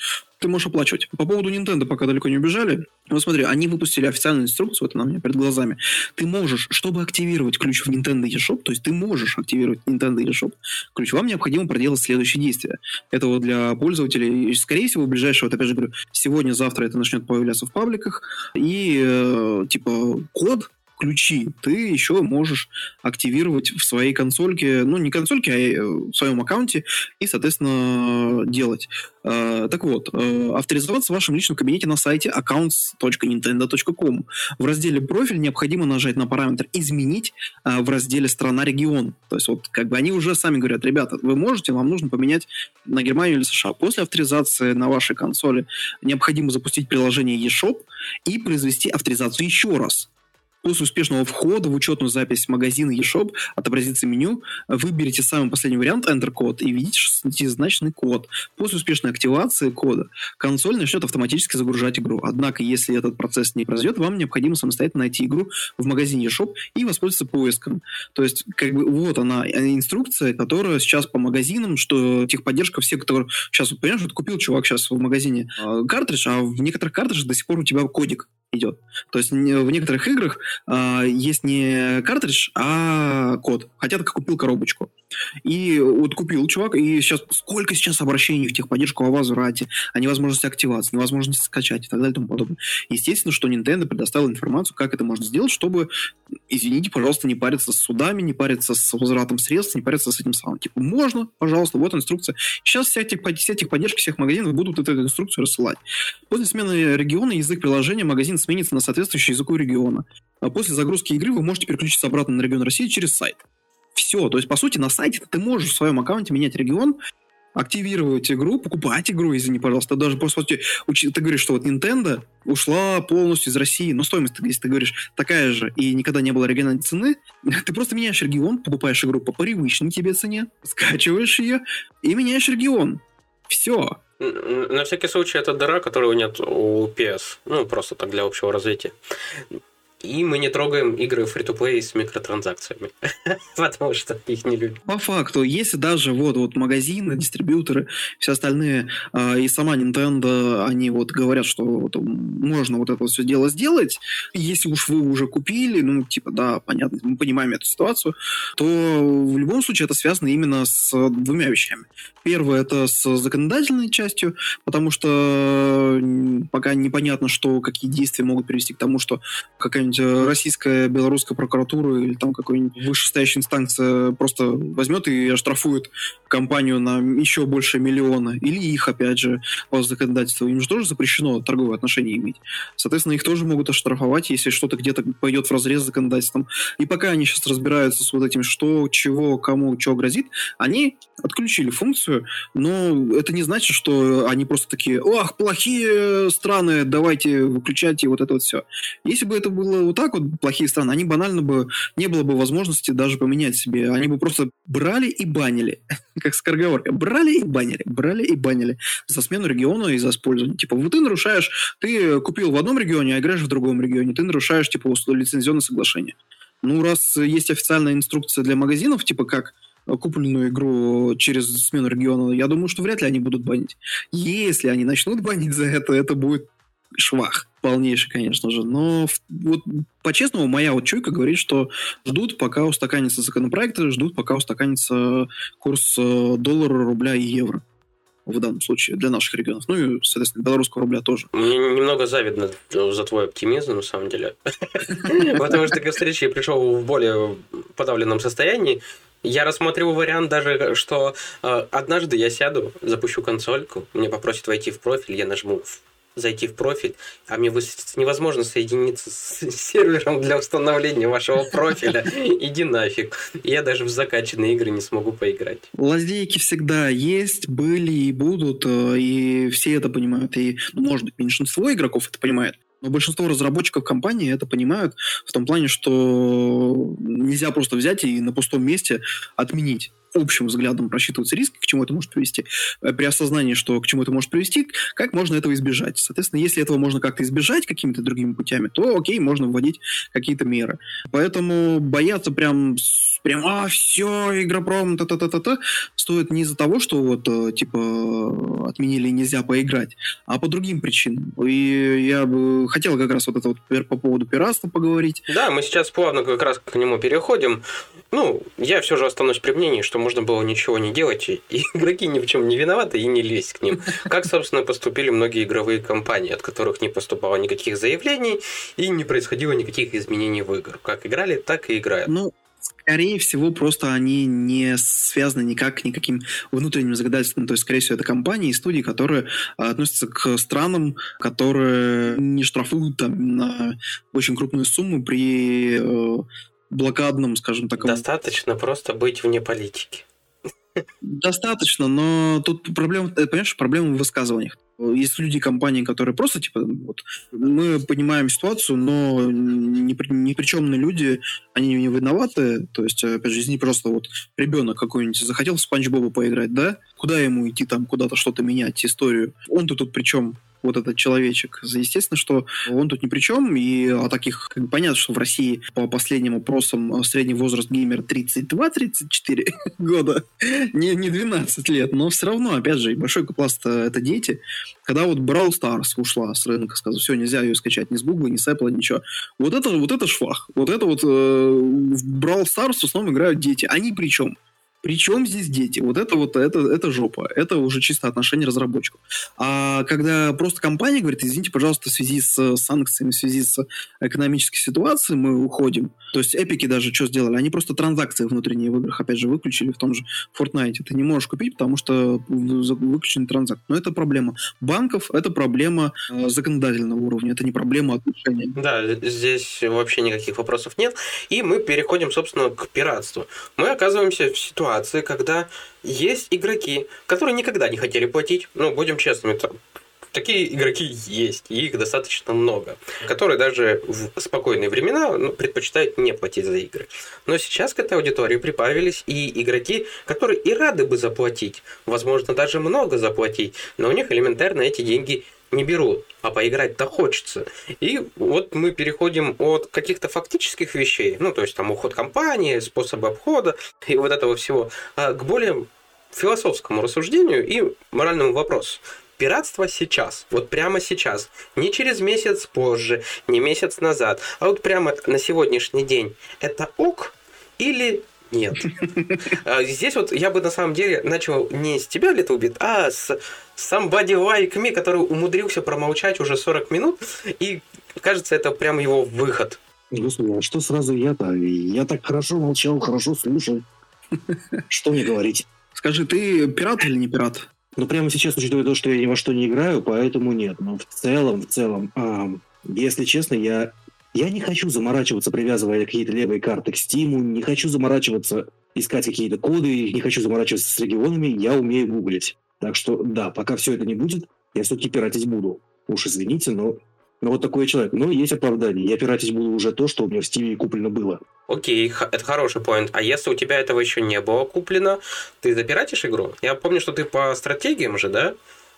ты можешь оплачивать. По поводу Nintendo, пока далеко не убежали, вот смотри, они выпустили официальную инструкцию, это на меня перед глазами. Ты можешь, чтобы активировать ключ в Nintendo eShop, то есть ты можешь активировать Nintendo eShop, ключ, вам необходимо проделать следующие действия. Это вот для пользователей, скорее всего, в ближайшее, вот опять же говорю, сегодня-завтра это начнет появляться в пабликах, и э, типа код ключи ты еще можешь активировать в своей консольке, ну, не консольке, а э, в своем аккаунте и, соответственно, делать. Э, так вот, э, авторизоваться в вашем личном кабинете на сайте accounts.nintendo.com. В разделе «Профиль» необходимо нажать на параметр «Изменить» в разделе «Страна-регион». То есть вот как бы они уже сами говорят, ребята, вы можете, вам нужно поменять на Германию или США. После авторизации на вашей консоли необходимо запустить приложение eShop и произвести авторизацию еще раз. После успешного входа в учетную запись магазина eShop отобразится меню, выберите самый последний вариант Enter код и видите шестизначный код. После успешной активации кода консоль начнет автоматически загружать игру. Однако, если этот процесс не произойдет, вам необходимо самостоятельно найти игру в магазине eShop и воспользоваться поиском. То есть, как бы, вот она, инструкция, которая сейчас по магазинам, что техподдержка все, которые... Сейчас, вот, понимаешь, вот купил чувак сейчас в магазине э, картридж, а в некоторых картриджах до сих пор у тебя кодик идет. То есть в некоторых играх э, есть не картридж, а код. Хотя ты купил коробочку. И вот купил чувак, и сейчас сколько сейчас обращений в техподдержку о возврате, о невозможности активации, невозможности скачать и так далее и тому подобное. Естественно, что Nintendo предоставила информацию, как это можно сделать, чтобы, извините, пожалуйста, не париться с судами, не париться с возвратом средств, не париться с этим самым. Типа, можно, пожалуйста, вот инструкция. Сейчас вся, тех, вся техподдержка всех магазинов будут эту инструкцию рассылать. После смены региона язык приложения магазин сменится на соответствующий языку региона. А после загрузки игры вы можете переключиться обратно на регион России через сайт. Все. То есть, по сути, на сайте ты можешь в своем аккаунте менять регион, активировать игру, покупать игру, извини, пожалуйста. Даже просто ты говоришь, что вот Nintendo ушла полностью из России, но стоимость, если ты говоришь, такая же, и никогда не было региональной цены, ты просто меняешь регион, покупаешь игру по привычной тебе цене, скачиваешь ее и меняешь регион. Все. На всякий случай, это дыра, которую нет у PS. Ну, просто так для общего развития. И мы не трогаем игры фри-то-плей с микротранзакциями, потому что их не любят. По факту, если даже вот, вот магазины, дистрибьюторы, все остальные, э, и сама Nintendo, они вот говорят, что вот можно вот это все дело сделать, если уж вы уже купили, ну, типа, да, понятно, мы понимаем эту ситуацию, то в любом случае это связано именно с двумя вещами. Первое, это с законодательной частью, потому что пока непонятно, что, какие действия могут привести к тому, что какая-нибудь какая-нибудь э, российская, белорусская прокуратура или там какой-нибудь вышестоящая инстанция просто возьмет и оштрафует компанию на еще больше миллиона. Или их, опять же, по законодательству. Им же тоже запрещено торговые отношения иметь. Соответственно, их тоже могут оштрафовать, если что-то где-то пойдет в разрез с законодательством. И пока они сейчас разбираются с вот этим, что, чего, кому, что грозит, они отключили функцию, но это не значит, что они просто такие, ох, плохие страны, давайте выключайте вот это вот все. Если бы это было вот так вот плохие страны, они банально бы не было бы возможности даже поменять себе. Они бы просто брали и банили. Как скороговорка. Брали и банили. Брали и банили. За смену региона и за использование. Типа, вот ты нарушаешь, ты купил в одном регионе, а играешь в другом регионе. Ты нарушаешь, типа, лицензионное соглашение. Ну, раз есть официальная инструкция для магазинов, типа, как купленную игру через смену региона, я думаю, что вряд ли они будут банить. Если они начнут банить за это, это будет швах полнейший, конечно же. Но вот по-честному, моя вот чуйка говорит, что ждут, пока устаканится законопроекты, ждут, пока устаканится курс э, доллара, рубля и евро в данном случае для наших регионов. Ну и, соответственно, белорусского рубля тоже. Мне немного завидно за твой оптимизм, на самом деле. Потому что к встрече пришел в более подавленном состоянии. Я рассмотрел вариант даже, что э, однажды я сяду, запущу консольку, мне попросят войти в профиль, я нажму зайти в профиль, а мне невозможно соединиться с сервером для установления вашего профиля. Иди нафиг. Я даже в закачанные игры не смогу поиграть. Лазейки всегда есть, были и будут, э, и все это понимают. И, ну, может быть, меньшинство игроков это понимает, но большинство разработчиков компании это понимают в том плане, что нельзя просто взять и на пустом месте отменить общим взглядом просчитываются риски, к чему это может привести, э, при осознании, что к чему это может привести, как можно этого избежать. Соответственно, если этого можно как-то избежать какими-то другими путями, то окей, можно вводить какие-то меры. Поэтому бояться прям, прям, а, все, игропром, та-та-та-та-та, стоит не из-за того, что вот, э, типа, отменили нельзя поиграть, а по другим причинам. И я бы хотел как раз вот это вот по поводу пиратства поговорить. Да, мы сейчас плавно как раз к нему переходим. Ну, я все же останусь при мнении, что можно было ничего не делать, и игроки ни в чем не виноваты, и не лезть к ним. Как, собственно, поступили многие игровые компании, от которых не поступало никаких заявлений и не происходило никаких изменений в играх. Как играли, так и играют. Ну, скорее всего, просто они не связаны никак никаким внутренним законодательством. То есть, скорее всего, это компании и студии, которые а, относятся к странам, которые не штрафуют там на очень крупную сумму при э, блокадном, скажем так. Достаточно просто быть вне политики. Достаточно, но тут проблема, понимаешь, проблема в высказываниях. Есть люди, компании, которые просто, типа, вот, мы понимаем ситуацию, но ни, ни причемные люди, они не виноваты. То есть, опять же, извини, просто вот ребенок какой-нибудь захотел в Спанч Боба поиграть, да? Куда ему идти там, куда-то что-то менять, историю? Он-то тут при чем? вот этот человечек. Естественно, что он тут ни при чем, и о таких, как понятно, что в России по последним опросам э, средний возраст геймера 32-34 года, не, не 12 лет, но все равно, опять же, большой пласт это дети. Когда вот Brawl Stars ушла с рынка, сказал, все, нельзя ее скачать ни с Google, ни с Apple, ничего. Вот это, вот это швах. Вот это вот э, в Brawl Stars в основном играют дети. Они при чем? Причем здесь дети? Вот это вот, это, это жопа. Это уже чисто отношение разработчиков. А когда просто компания говорит, извините, пожалуйста, в связи с санкциями, в связи с экономической ситуацией мы уходим. То есть эпики даже что сделали? Они просто транзакции внутренние в играх, опять же, выключили в том же Fortnite. Ты не можешь купить, потому что выключены транзакции. Но это проблема банков, это проблема э, законодательного уровня, это не проблема отношений. Да, здесь вообще никаких вопросов нет. И мы переходим, собственно, к пиратству. Мы оказываемся в ситуации, ситуации, когда есть игроки, которые никогда не хотели платить. Ну, будем честными, там, такие игроки есть, и их достаточно много, которые даже в спокойные времена ну, предпочитают не платить за игры. Но сейчас к этой аудитории прибавились и игроки, которые и рады бы заплатить, возможно, даже много заплатить, но у них элементарно эти деньги не берут, а поиграть-то хочется. И вот мы переходим от каких-то фактических вещей, ну, то есть там уход компании, способы обхода и вот этого всего, а к более философскому рассуждению и моральному вопросу. Пиратство сейчас, вот прямо сейчас, не через месяц позже, не месяц назад, а вот прямо на сегодняшний день, это ок или нет. А здесь вот я бы на самом деле начал не с тебя, Little Bit, а с Somebody Like Me, который умудрился промолчать уже 40 минут, и кажется, это прям его выход. Господи, а что сразу я-то? Я так хорошо молчал, хорошо слушал. Что мне говорить? Скажи, ты пират или не пират? Ну, прямо сейчас, учитывая то, что я ни во что не играю, поэтому нет. Но в целом, в целом, если честно, я я не хочу заморачиваться, привязывая какие-то левые карты к Стиму, не хочу заморачиваться, искать какие-то коды, не хочу заморачиваться с регионами, я умею гуглить. Так что, да, пока все это не будет, я все-таки пиратить буду. Уж извините, но, но вот такой человек. Но есть оправдание. Я пиратить буду уже то, что у меня в Стиме куплено было. Окей, это хороший поинт. А если у тебя этого еще не было куплено, ты запиратишь игру? Я помню, что ты по стратегиям же, да?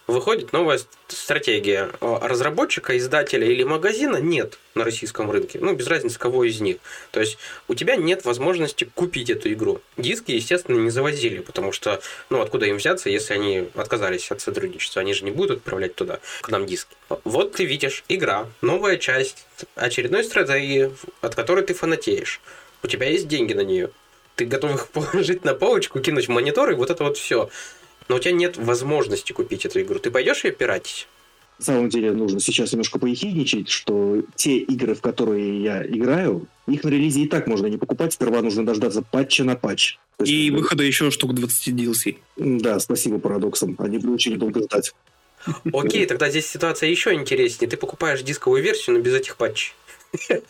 Выходит новая стратегия разработчика, издателя или магазина нет на российском рынке. Ну, без разницы, кого из них. То есть у тебя нет возможности купить эту игру. Диски, естественно, не завозили, потому что, ну, откуда им взяться, если они отказались от сотрудничества? Они же не будут отправлять туда, к нам диски. Вот ты видишь, игра, новая часть очередной стратегии, от которой ты фанатеешь. У тебя есть деньги на нее. Ты готов их положить на полочку, кинуть в монитор, и вот это вот все но у тебя нет возможности купить эту игру. Ты пойдешь ее пиратить? На самом деле нужно сейчас немножко поехидничать, что те игры, в которые я играю, их на релизе и так можно не покупать, сперва нужно дождаться патча на патч. есть, и как выхода еще штук 20 DLC. Да, спасибо парадоксам. Они будут очень долго ждать. Окей, тогда здесь ситуация еще интереснее. Ты покупаешь дисковую версию, но без этих патчей.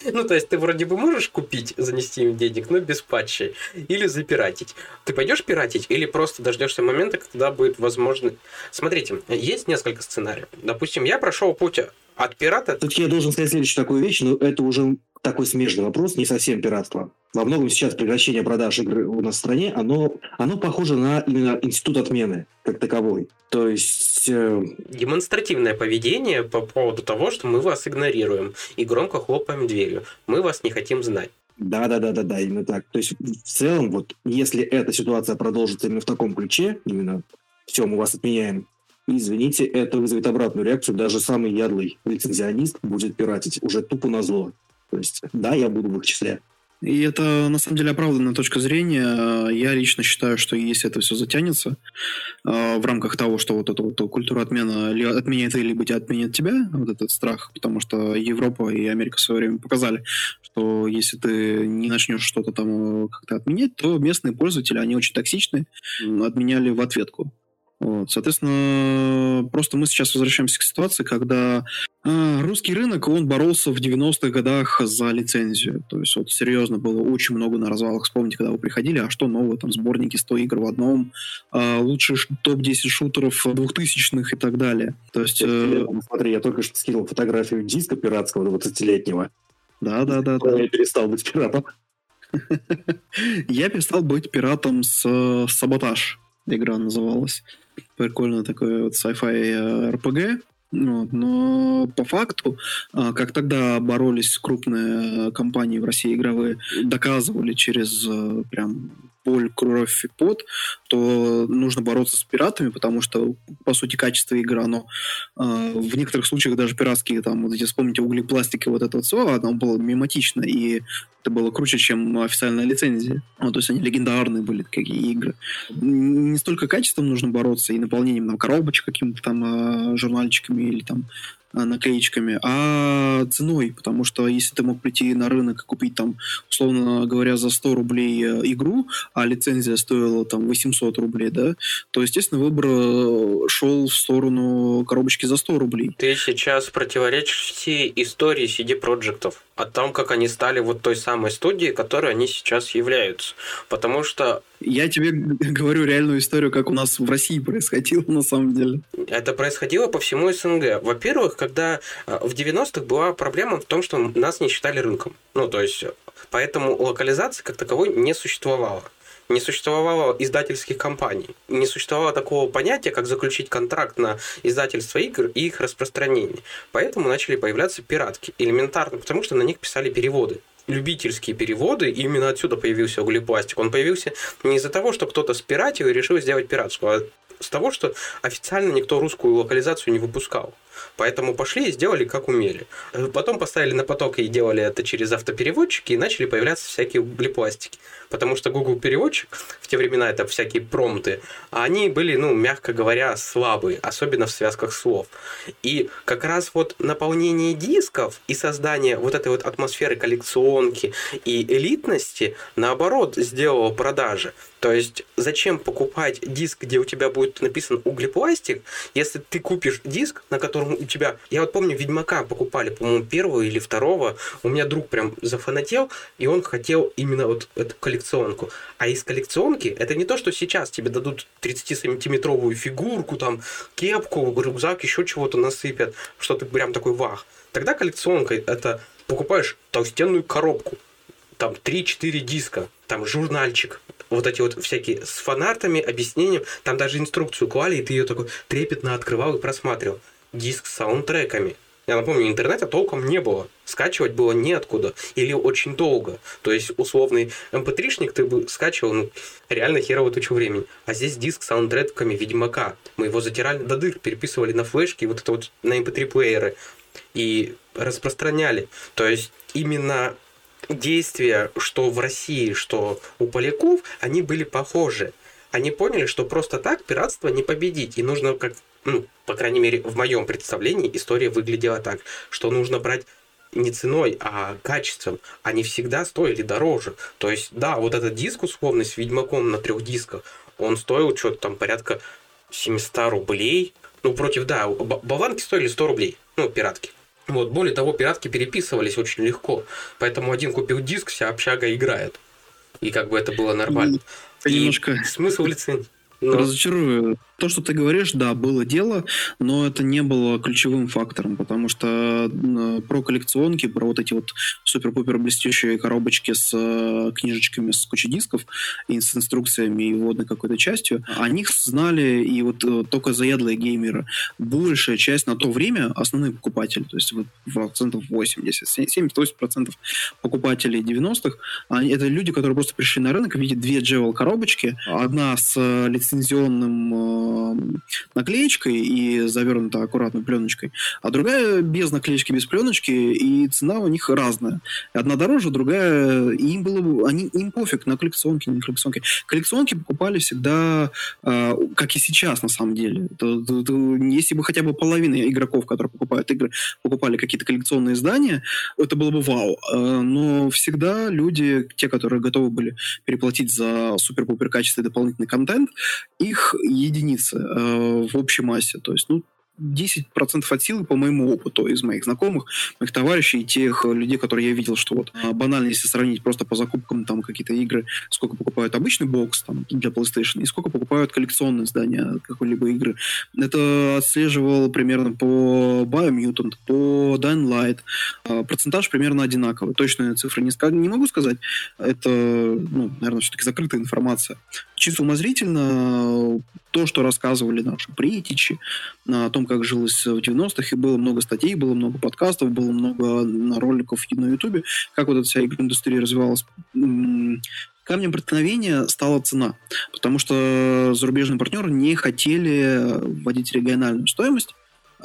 Ну, то есть ты вроде бы можешь купить, занести им денег, но без патчей. Или запиратить. Ты пойдешь пиратить или просто дождешься момента, когда будет возможно... Смотрите, есть несколько сценариев. Допустим, я прошел путь от пирата... Тут я должен сказать следующую такую вещь, но это уже такой смежный вопрос, не совсем пиратство. Во многом сейчас прекращение продаж игр у нас в стране, оно, оно похоже на именно институт отмены как таковой. То есть... Э... Демонстративное поведение по поводу того, что мы вас игнорируем и громко хлопаем дверью. Мы вас не хотим знать. Да, да, да, да, да, именно так. То есть в целом, вот если эта ситуация продолжится именно в таком ключе, именно все, мы вас отменяем, извините, это вызовет обратную реакцию. Даже самый ядлый лицензионист будет пиратить уже тупо на зло. То есть, да, я буду в их числе. И это, на самом деле, оправданная точка зрения. Я лично считаю, что если это все затянется э, в рамках того, что вот эта вот культура отмена отменяет либо тебя отменят тебя, вот этот страх, потому что Европа и Америка в свое время показали, что если ты не начнешь что-то там как-то отменять, то местные пользователи, они очень токсичны, отменяли в ответку. Вот. Соответственно, просто мы сейчас возвращаемся к ситуации, когда э, русский рынок, он боролся в 90-х годах за лицензию. То есть вот серьезно было очень много на развалах. Вспомните, когда вы приходили, а что новое, там сборники 100 игр в одном, э, лучшие топ-10 шутеров 2000-х и так далее. То есть... Э... Смотри, я только что скинул фотографию диска пиратского 20-летнего. Да, да, да. да. Я перестал быть пиратом. Я перестал быть пиратом с э, «Саботаж» игра называлась. Прикольно такой вот sci-fi RPG. Э, вот, но по факту, а, как тогда боролись крупные компании в России игровые, доказывали через э, прям боль, кровь и пот, то нужно бороться с пиратами, потому что, по сути, качество игры, оно э, в некоторых случаях даже пиратские, там, вот эти, вспомните, угли пластики, вот это вот все, оно было мематично, и это было круче, чем официальная лицензия. Ну, то есть они легендарные были, какие игры. Не столько качеством нужно бороться и наполнением там, коробочек какими-то там э, журнальчиками или там наклеечками, а ценой, потому что если ты мог прийти на рынок и купить там, условно говоря, за 100 рублей э, игру, а лицензия стоила там 800 рублей, да, то, естественно, выбор э, шел в сторону коробочки за 100 рублей. Ты сейчас противоречишь всей истории CD-проектов. О том, как они стали вот той самой студией, которой они сейчас являются. Потому что... Я тебе говорю реальную историю, как у нас в России происходило на самом деле. Это происходило по всему СНГ. Во-первых, когда э, в 90-х была проблема в том, что нас не считали рынком. Ну, то есть, поэтому локализации как таковой не существовало не существовало издательских компаний. Не существовало такого понятия, как заключить контракт на издательство игр и их распространение. Поэтому начали появляться пиратки. Элементарно, потому что на них писали переводы любительские переводы, и именно отсюда появился углепластик. Он появился не из-за того, что кто-то спиратил и решил сделать пиратскую, а с того, что официально никто русскую локализацию не выпускал. Поэтому пошли и сделали как умели. Потом поставили на поток и делали это через автопереводчики, и начали появляться всякие углепластики. Потому что Google переводчик, в те времена это всякие промты, они были, ну, мягко говоря, слабые, особенно в связках слов. И как раз вот наполнение дисков и создание вот этой вот атмосферы коллекционки и элитности, наоборот, сделало продажи. То есть зачем покупать диск, где у тебя будет написан углепластик, если ты купишь диск, на котором у тебя... Я вот помню, Ведьмака покупали, по-моему, первого или второго. У меня друг прям зафанател, и он хотел именно вот эту коллекционку. А из коллекционки это не то, что сейчас тебе дадут 30-сантиметровую фигурку, там, кепку, рюкзак, еще чего-то насыпят, что ты прям такой вах. Тогда коллекционка это покупаешь толстенную коробку, там 3-4 диска, там журнальчик, вот эти вот всякие с фанартами, объяснением, там даже инструкцию клали, и ты ее такой трепетно открывал и просматривал. Диск с саундтреками. Я напомню, интернета толком не было. Скачивать было неоткуда. Или очень долго. То есть, условный mp3-шник эм ты бы скачивал ну, реально херово тучу времени. А здесь диск с саундтреками Ведьмака. Мы его затирали до дыр, переписывали на флешки, вот это вот на mp3-плееры. Эм и распространяли. То есть, именно действия, что в России, что у поляков, они были похожи. Они поняли, что просто так пиратство не победить. И нужно, как, ну, по крайней мере, в моем представлении история выглядела так, что нужно брать не ценой, а качеством. Они всегда стоили дороже. То есть, да, вот этот диск условный с Ведьмаком на трех дисках, он стоил что-то там порядка 700 рублей. Ну, против, да, болванки стоили 100 рублей. Ну, пиратки. Вот, более того, пиратки переписывались очень легко. Поэтому один купил диск, вся общага играет. И как бы это было нормально. И немножко... смысл лицензии. Но... Разочарую. То, что ты говоришь, да, было дело, но это не было ключевым фактором, потому что про коллекционки, про вот эти вот супер-пупер блестящие коробочки с э, книжечками с кучей дисков и с инструкциями и вводной какой-то частью, о них знали и вот э, только заядлые геймеры. Большая часть на то время основные покупатели, то есть вот процентов 80, 70-80% покупателей 90-х, они, это люди, которые просто пришли на рынок, видят две Джевел коробочки, одна с наклеечкой и завернута аккуратной пленочкой, а другая без наклеечки, без пленочки, и цена у них разная. Одна дороже, другая... И им было они, им пофиг на коллекционки, не коллекционки. Коллекционки покупали всегда, э, как и сейчас, на самом деле. То, то, то, если бы хотя бы половина игроков, которые покупают игры, покупали какие-то коллекционные издания, это было бы вау. Э, но всегда люди, те, которые готовы были переплатить за супер-пупер качественный дополнительный контент, их единицы единицы э, в общей массе. То есть, ну, 10% от силы по моему опыту из моих знакомых, моих товарищей тех людей, которые я видел, что вот а, банально, если сравнить просто по закупкам там какие-то игры, сколько покупают обычный бокс там для PlayStation и сколько покупают коллекционные издания какой-либо игры. Это отслеживал примерно по Biomutant, по Dying Light. А, процентаж примерно одинаковый. Точные цифры не, не могу сказать. Это, ну, наверное, все-таки закрытая информация. Чисто умозрительно то, что рассказывали наши притичи о том, как жилось в 90-х, и было много статей, было много подкастов, было много роликов на Ютубе, как вот эта вся индустрия развивалась. Камнем преткновения стала цена, потому что зарубежные партнеры не хотели вводить региональную стоимость,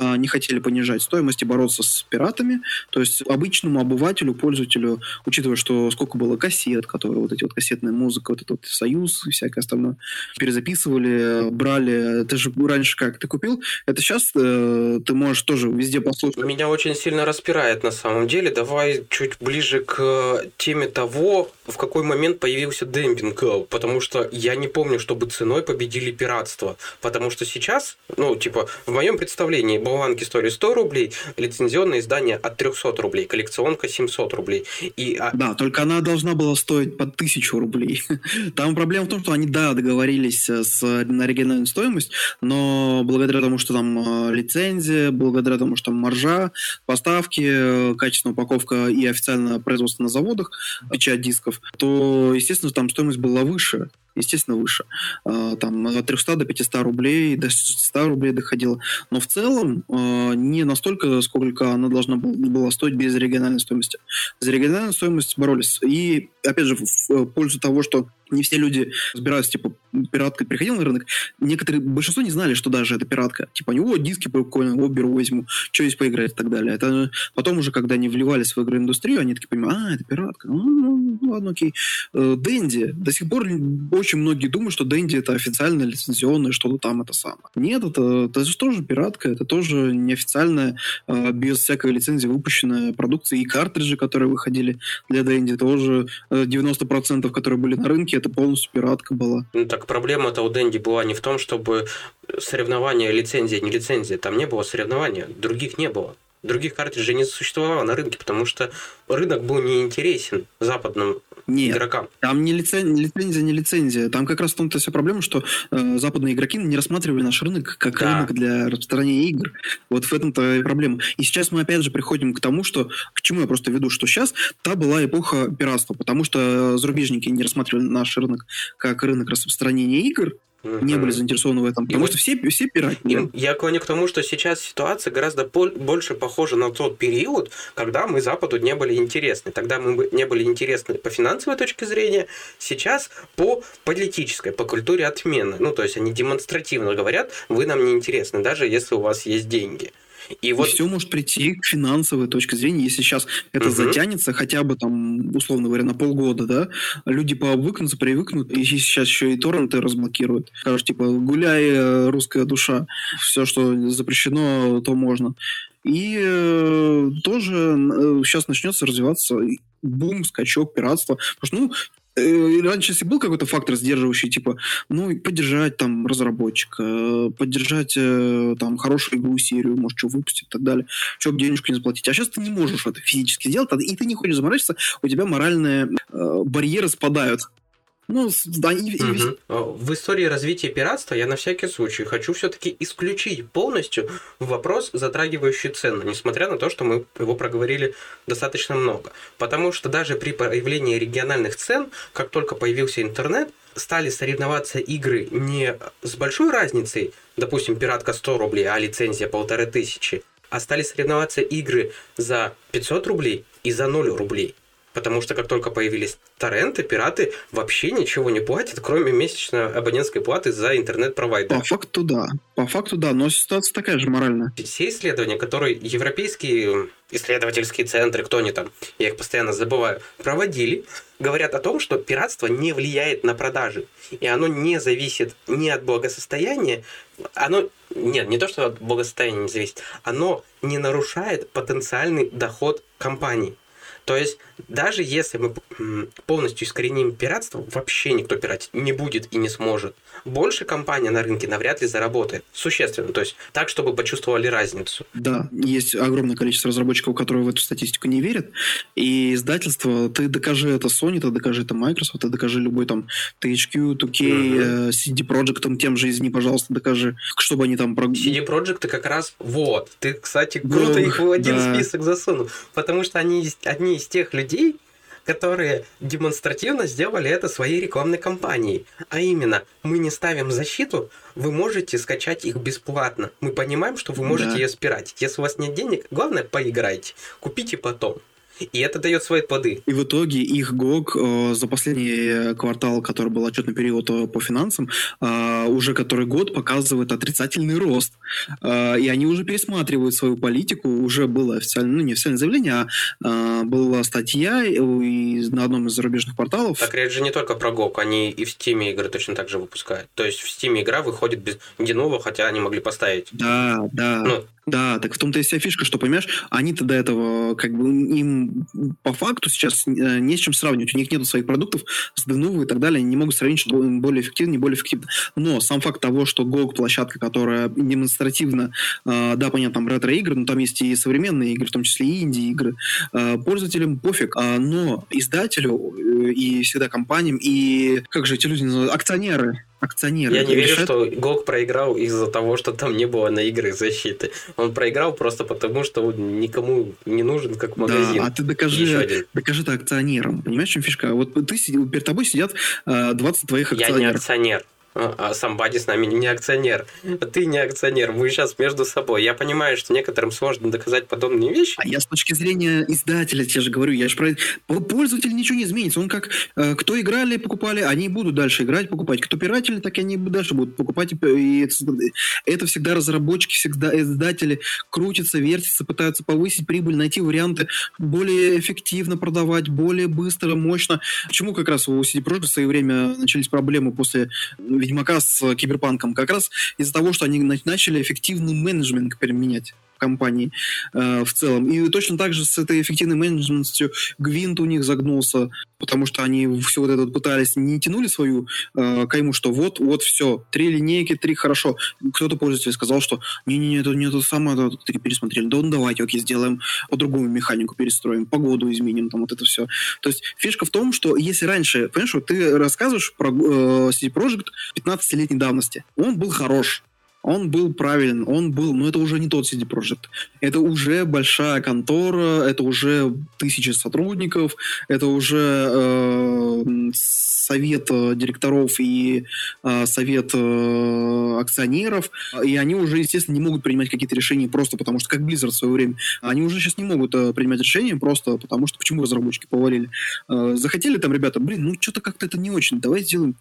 не хотели понижать стоимость и бороться с пиратами. То есть обычному обывателю, пользователю, учитывая, что сколько было кассет, которые вот эти вот кассетная музыка, вот этот вот Союз и всякое остальное, перезаписывали, брали. Ты же раньше как, ты купил? Это сейчас э, ты можешь тоже везде послушать. Меня очень сильно распирает на самом деле. Давай чуть ближе к теме того, в какой момент появился демпинг, потому что я не помню, чтобы ценой победили пиратство. Потому что сейчас, ну, типа, в моем представлении, болванки стоили 100 рублей, лицензионное издание от 300 рублей, коллекционка 700 рублей. И, а... Да, только она должна была стоить под 1000 рублей. Там проблема в том, что они, да, договорились с, на оригинальную стоимость, но благодаря тому, что там э, лицензия, благодаря тому, что там маржа, поставки, э, качественная упаковка и официальное производство на заводах, печать дисков, то, естественно, там стоимость была выше естественно, выше. А, там от 300 до 500 рублей, до 600 рублей доходило. Но в целом а, не настолько, сколько она должна была стоить без региональной стоимости. За региональную стоимость боролись. И, опять же, в пользу того, что не все люди разбираются, типа, пиратка приходил на рынок, некоторые, большинство не знали, что даже это пиратка. Типа, они, о, диски прикольно, о, беру, возьму, что есть поиграть и так далее. Это потом уже, когда они вливались в игроиндустрию, они такие понимают, а, это пиратка, ну, ну, ну ладно, окей. Э, Дэнди, до сих пор очень многие думают, что Дэнди это официально лицензионное, что-то там это самое. Нет, это, это же тоже пиратка, это тоже неофициальная, э, без всякой лицензии выпущенная продукция. И картриджи, которые выходили для Дэнди, тоже 90% э, которые были на рынке, это полностью пиратка была. Ну так проблема-то у Дэнди была не в том, чтобы соревнования лицензия, не лицензия. Там не было соревнования, других не было. Других картриджей не существовало на рынке, потому что рынок был неинтересен западным Нет, игрокам. Там не лицен... лицензия, не лицензия. Там как раз в том-то вся проблема, что э, западные игроки не рассматривали наш рынок как да. рынок для распространения игр. Вот в этом-то и проблема. И сейчас мы опять же приходим к тому, что к чему я просто веду, что сейчас та была эпоха пиратства, потому что зарубежники не рассматривали наш рынок как рынок распространения игр, угу. не были заинтересованы в этом. Потому и что все, все пиратели. Я клоню к тому, что сейчас ситуация гораздо больше похожа на тот период, когда мы Западу не были интересны. Тогда мы не были интересны по финансовой точке зрения, сейчас по политической, по культуре отмены. Ну, то есть они демонстративно говорят, вы нам не интересны, даже если у вас есть деньги. И вот все может прийти к финансовой точке зрения, если сейчас это угу. затянется хотя бы там, условно говоря, на полгода, да, люди повыкнутся, привыкнут, и сейчас еще и торренты разблокируют. Скажут, типа, гуляй, э, русская душа, все, что запрещено, то можно. И э, тоже э, сейчас начнется развиваться бум, скачок пиратства. Потому что, ну, раньше, если был какой-то фактор сдерживающий, типа, ну, поддержать там разработчика, поддержать э, там хорошую игру, серию, может, что выпустить и так далее, что денежку не заплатить. А сейчас ты не можешь это физически сделать, и ты не хочешь заморачиваться, у тебя моральные э, барьеры спадают. Ну, да, и, угу. В истории развития пиратства я на всякий случай хочу все-таки исключить полностью вопрос, затрагивающий цену, несмотря на то, что мы его проговорили достаточно много. Потому что даже при появлении региональных цен, как только появился интернет, стали соревноваться игры не с большой разницей, допустим, пиратка 100 рублей, а лицензия полторы тысячи, а стали соревноваться игры за 500 рублей и за 0 рублей. Потому что как только появились торренты, пираты вообще ничего не платят, кроме месячной абонентской платы за интернет-провайдер. По факту да. По факту да, но ситуация такая же моральная. Все исследования, которые европейские исследовательские центры, кто они там, я их постоянно забываю, проводили, говорят о том, что пиратство не влияет на продажи. И оно не зависит ни от благосостояния, оно, нет, не то, что от благосостояния не зависит, оно не нарушает потенциальный доход компании. То есть, даже если мы полностью искореним пиратство, вообще никто пиратить не будет и не сможет. Больше компания на рынке навряд ли заработает. Существенно. То есть, так, чтобы почувствовали разницу. Да, есть огромное количество разработчиков, которые в эту статистику не верят. И издательство, ты докажи это Sony, ты докажи это Microsoft, ты докажи любой там THQ, 2K, uh-huh. CD Projekt, тем же извини, пожалуйста, докажи, чтобы они там... CD Projekt как раз вот. Ты, кстати, круто да, их в один да. список засунул. Потому что они одни из тех людей, которые демонстративно сделали это своей рекламной кампанией. А именно, мы не ставим защиту, вы можете скачать их бесплатно. Мы понимаем, что вы можете да. ее спиратить. Если у вас нет денег, главное поиграйте. Купите потом. И это дает свои плоды. И в итоге их ГОК э, за последний квартал, который был отчетный период э, по финансам, э, уже который год показывает отрицательный рост. Э, и они уже пересматривают свою политику. Уже было официально, ну не официальное заявление, а э, была статья и на одном из зарубежных порталов. Так речь же не только про ГОК, они и в Steam игры точно так же выпускают. То есть в Steam игра выходит без генова, хотя они могли поставить. Да, да. Ну, Да, так в том-то и вся фишка, что, понимаешь, они-то до этого, как бы, им по факту сейчас э, не с чем сравнивать. У них нет своих продуктов с Denuvo и так далее. Они не могут сравнить, что им более эффективно, не более эффективно. Но сам факт того, что GOG площадка, которая демонстративно, э, да, понятно, там ретро-игры, но там есть и современные игры, в том числе и инди-игры, э, пользователям пофиг. А, но издателю и всегда компаниям, и, как же эти люди называют, акционеры, акционеры. Я не верю, что GOG проиграл из-за того, что там не было на игры защиты. Он проиграл просто потому, что он никому не нужен как магазин. Да, а ты докажи, докажи это акционерам. Понимаешь, в чем фишка? Вот ты, перед тобой сидят 20 э, твоих акционеров. Я не акционер а Самбади с нами не акционер. Ты не акционер, мы сейчас между собой. Я понимаю, что некоторым сложно доказать подобные вещи. А я с точки зрения издателя тебе же говорю, я же про... Пользователь ничего не изменится. Он как, э, кто играли, покупали, они будут дальше играть, покупать. Кто пиратели, так и они дальше будут покупать. И это всегда разработчики, всегда издатели крутятся, вертятся, пытаются повысить прибыль, найти варианты более эффективно продавать, более быстро, мощно. Почему как раз у CD Projekt в свое время начались проблемы после Ведьмака с Киберпанком как раз из-за того, что они начали эффективный менеджмент применять компании э, в целом. И точно так же с этой эффективной менеджментностью Гвинт у них загнулся, потому что они все вот это пытались, не тянули свою э, кайму, что вот, вот все, три линейки, три хорошо. Кто-то пользователь сказал, что не-не-не, это не то самое, это три пересмотрели. Да ну давайте, окей, сделаем по-другому механику перестроим, погоду изменим, там вот это все. То есть фишка в том, что если раньше, понимаешь, вот ты рассказываешь про э, CD Projekt 15-летней давности, он был хорош, он был правилен, он был, но это уже не тот CD Projekt. Это уже большая контора, это уже тысячи сотрудников, это уже э, совет э, директоров и э, совет э, акционеров, и они уже, естественно, не могут принимать какие-то решения просто потому, что, как Blizzard в свое время, они уже сейчас не могут э, принимать решения просто потому, что почему разработчики повалили. Э, захотели там ребята, блин, ну что-то как-то это не очень, давай сделаем.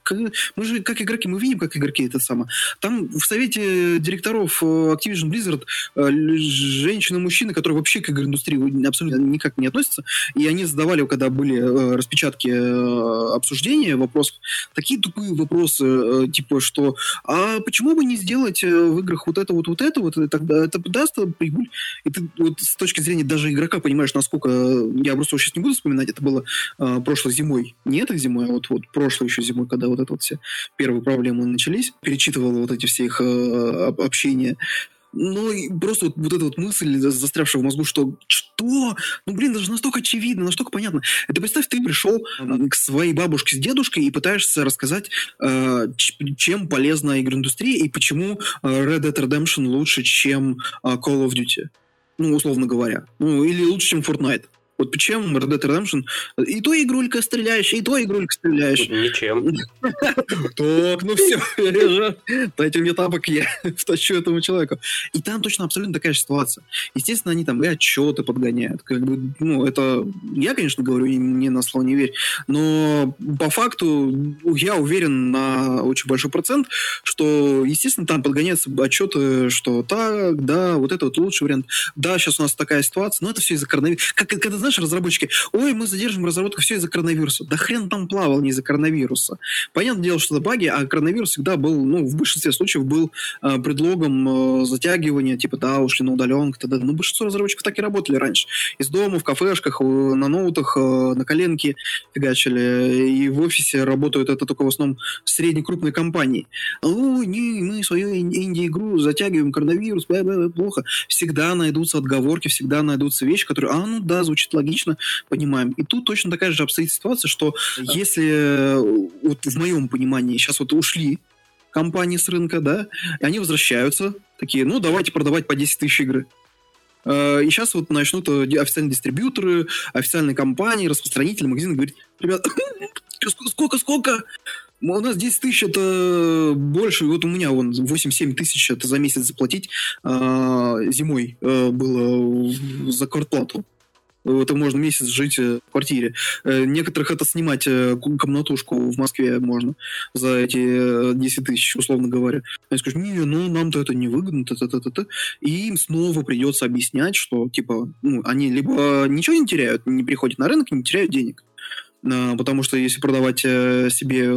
Мы же, как игроки, мы видим, как игроки это самое. Там в совете директоров э, Activision Blizzard э, женщины мужчины, которые вообще к игроиндустрии абсолютно никак не относятся, и они задавали, когда были э, распечатки обсуждения вопросов, такие тупые вопросы, типа, что а почему бы не сделать в играх вот это вот, вот это вот, тогда это даст прибыль. И ты вот с точки зрения даже игрока понимаешь, насколько... Я просто сейчас не буду вспоминать, это было прошлой зимой. Не этой зимой, а вот, вот прошлой еще зимой, когда вот это вот все первые проблемы начались. Перечитывал вот эти все их общения. Ну, и просто вот, вот эта вот мысль, застрявшая в мозгу, что что? Ну, блин, даже настолько очевидно, настолько понятно. Это представь, ты пришел к своей бабушке с дедушкой и пытаешься рассказать, э, чем полезна игроиндустрия и почему э, Red Dead Redemption лучше, чем э, Call of Duty. Ну, условно говоря. Ну, или лучше, чем Fortnite. Вот почему Red Dead Redemption и то игрулька стреляешь, и то игрулька стреляешь. Ничем. Так, ну все, дайте мне тапок, я втащу этому человеку. И там точно абсолютно такая же ситуация. Естественно, они там и отчеты подгоняют. Как бы, ну, это... Я, конечно, говорю, не на слово не верь, но по факту я уверен на очень большой процент, что, естественно, там подгоняются отчеты, что так, да, вот это вот лучший вариант. Да, сейчас у нас такая ситуация, но это все из-за коронавируса. Как, когда, знаешь, знаешь, разработчики, ой, мы задержим разработку все из-за коронавируса. Да хрен там плавал не из-за коронавируса. Понятное дело, что это баги, а коронавирус всегда был, ну, в большинстве случаев был э, предлогом э, затягивания, типа, да, ушли на удаленку, тогда. Ну, большинство разработчиков так и работали раньше. Из дома, в кафешках, на ноутах, э, на коленке фигачили. И в офисе работают это только в основном средние крупные компании. Ой, не, мы свою инди-игру затягиваем, коронавирус, бля, бля, плохо. Всегда найдутся отговорки, всегда найдутся вещи, которые, а, ну да, звучит логично, понимаем. И тут точно такая же обстоит ситуация, что если вот в моем понимании сейчас вот ушли компании с рынка, да, и они возвращаются, такие, ну, давайте продавать по 10 тысяч игры. Э, и сейчас вот начнут э, официальные дистрибьюторы, официальные компании, распространители, магазины говорить, ребят, сколько, сколько? У нас 10 тысяч это больше, вот у меня вон 8-7 тысяч это за месяц заплатить а, зимой а, было за квартплату это можно месяц жить э, в квартире. Э, некоторых это снимать э, комнатушку в Москве можно за эти 10 тысяч, условно говоря. Они скажут, не, ну нам-то это невыгодно, т -т -т -т -т. и им снова придется объяснять, что типа, ну, они либо ничего не теряют, не приходят на рынок, не теряют денег. А, потому что если продавать э, себе,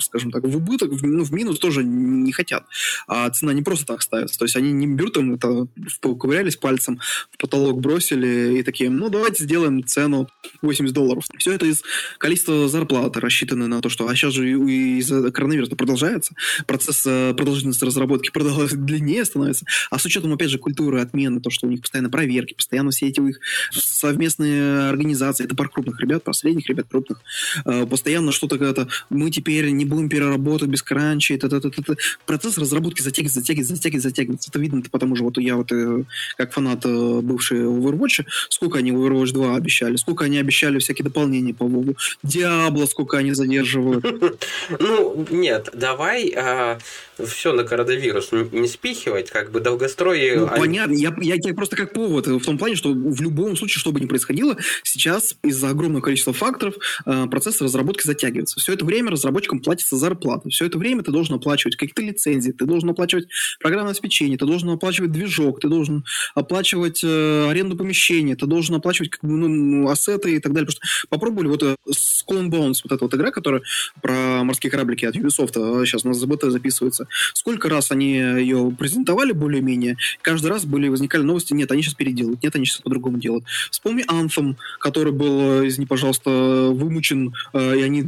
скажем так, в убыток, ну, в минус тоже не хотят. А цена не просто так ставится. То есть они не берут там, это, поковырялись пальцем, в потолок бросили и такие, ну, давайте сделаем цену 80 долларов. Все это из количества зарплаты рассчитаны на то, что... А сейчас же из-за коронавируса продолжается. Процесс э, продолжительности разработки длиннее становится. А с учетом, опять же, культуры отмены, то, что у них постоянно проверки, постоянно все эти их совместные организации, это пар крупных ребят, про средних ребят, крупных, э, постоянно что-то когда-то, мы теперь не будем переработать без кранча, это, это, это, это. процесс разработки затягивается, затягивается, затягивается, затягивается. Это видно, потому что вот я вот э, как фанат э, бывший Overwatch, сколько они Overwatch 2 обещали, сколько они обещали всякие дополнения по Вову, Диабло, сколько они задерживают. Ну, нет, давай а, все на коронавирус не спихивать, как бы долгострой... Ну, понятно, я, я, я просто как повод, в том плане, что в любом случае, что бы ни происходило, сейчас из-за огромного количества факторов процесс разработки затягивается. Все это время разработчикам платится зарплата. Все это время ты должен оплачивать какие-то лицензии, ты должен оплачивать программное обеспечение, ты должен оплачивать движок, ты должен оплачивать э, аренду помещения, ты должен оплачивать как бы, ну, ну ассеты и так далее. Потому что попробовали вот э, Skull and Bones, вот эта вот игра, которая про морские кораблики от Ubisoft, а сейчас у нас ЗБТ записывается. Сколько раз они ее презентовали более-менее, каждый раз были, возникали новости, нет, они сейчас переделают, нет, они сейчас по-другому делают. Вспомни Anthem, который был, э, извини, пожалуйста, вымучен, э, и они,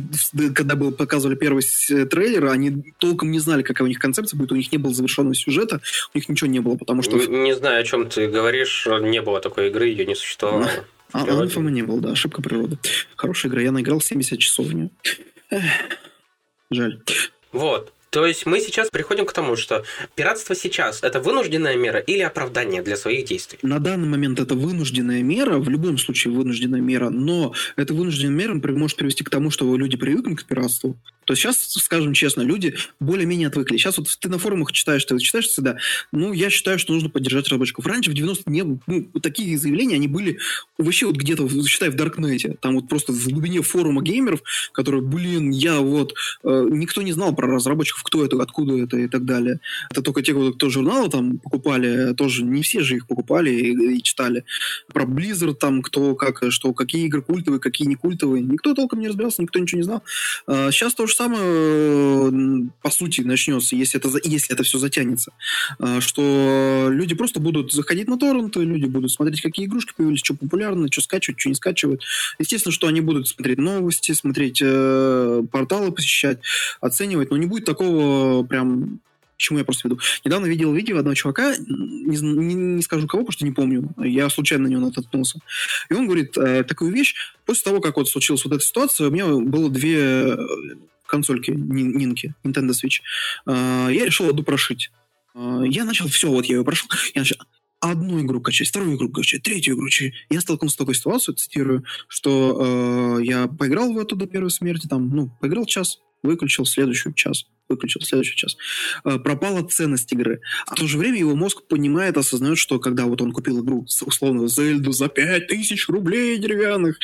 когда был, показывали первый трейлер, они толком не знали, какая у них концепция будет, у них не было завершенного сюжета, у них ничего не было, потому что... Не, не знаю, о чем ты говоришь, не было такой игры, ее не существовало. А, Anthem не был, да, ошибка природы. Хорошая игра, я наиграл 70 часов в нее. Эх, жаль. Вот. То есть мы сейчас приходим к тому, что пиратство сейчас это вынужденная мера или оправдание для своих действий? На данный момент это вынужденная мера, в любом случае вынужденная мера, но эта вынужденная мера может привести к тому, что люди привыкнут к пиратству, то сейчас, скажем честно, люди более-менее отвыкли. Сейчас вот ты на форумах читаешь, ты читаешь всегда, ну, я считаю, что нужно поддержать разработчиков. Раньше в 90 не было, ну, такие заявления, они были вообще вот где-то, считай, в Даркнете. Там вот просто в глубине форума геймеров, которые, блин, я вот... Э, никто не знал про разработчиков, кто это, откуда это и так далее. Это только те, кто журналы там покупали, тоже не все же их покупали и, и читали. Про Blizzard там, кто, как, что, какие игры культовые, какие не культовые. Никто толком не разбирался, никто ничего не знал. А сейчас тоже же самое, э, по сути, начнется, если это, если это все затянется. Э, что люди просто будут заходить на торренты, люди будут смотреть, какие игрушки появились, что популярно, что скачивают, что не скачивают. Естественно, что они будут смотреть новости, смотреть э, порталы, посещать, оценивать, но не будет такого прям чему я просто веду. Недавно видел видео одного чувака, не, не, не скажу кого, потому что не помню, я случайно на него наткнулся. И он говорит э, такую вещь, после того, как вот случилась вот эта ситуация, у меня было две консольки Нинки, Nintendo Switch, э, я решил одну прошить. Э, я начал, все, вот я ее прошел, я начал одну игру качать, вторую игру качать, третью игру качать. Я столкнулся с такой ситуацией, цитирую, что э, я поиграл в эту до первой смерти, там, ну, поиграл час, выключил следующий час, выключил следующий час. Пропала ценность игры. А в то же время его мозг понимает, осознает, что когда вот он купил игру, условно, Зельду за 5000 рублей деревянных,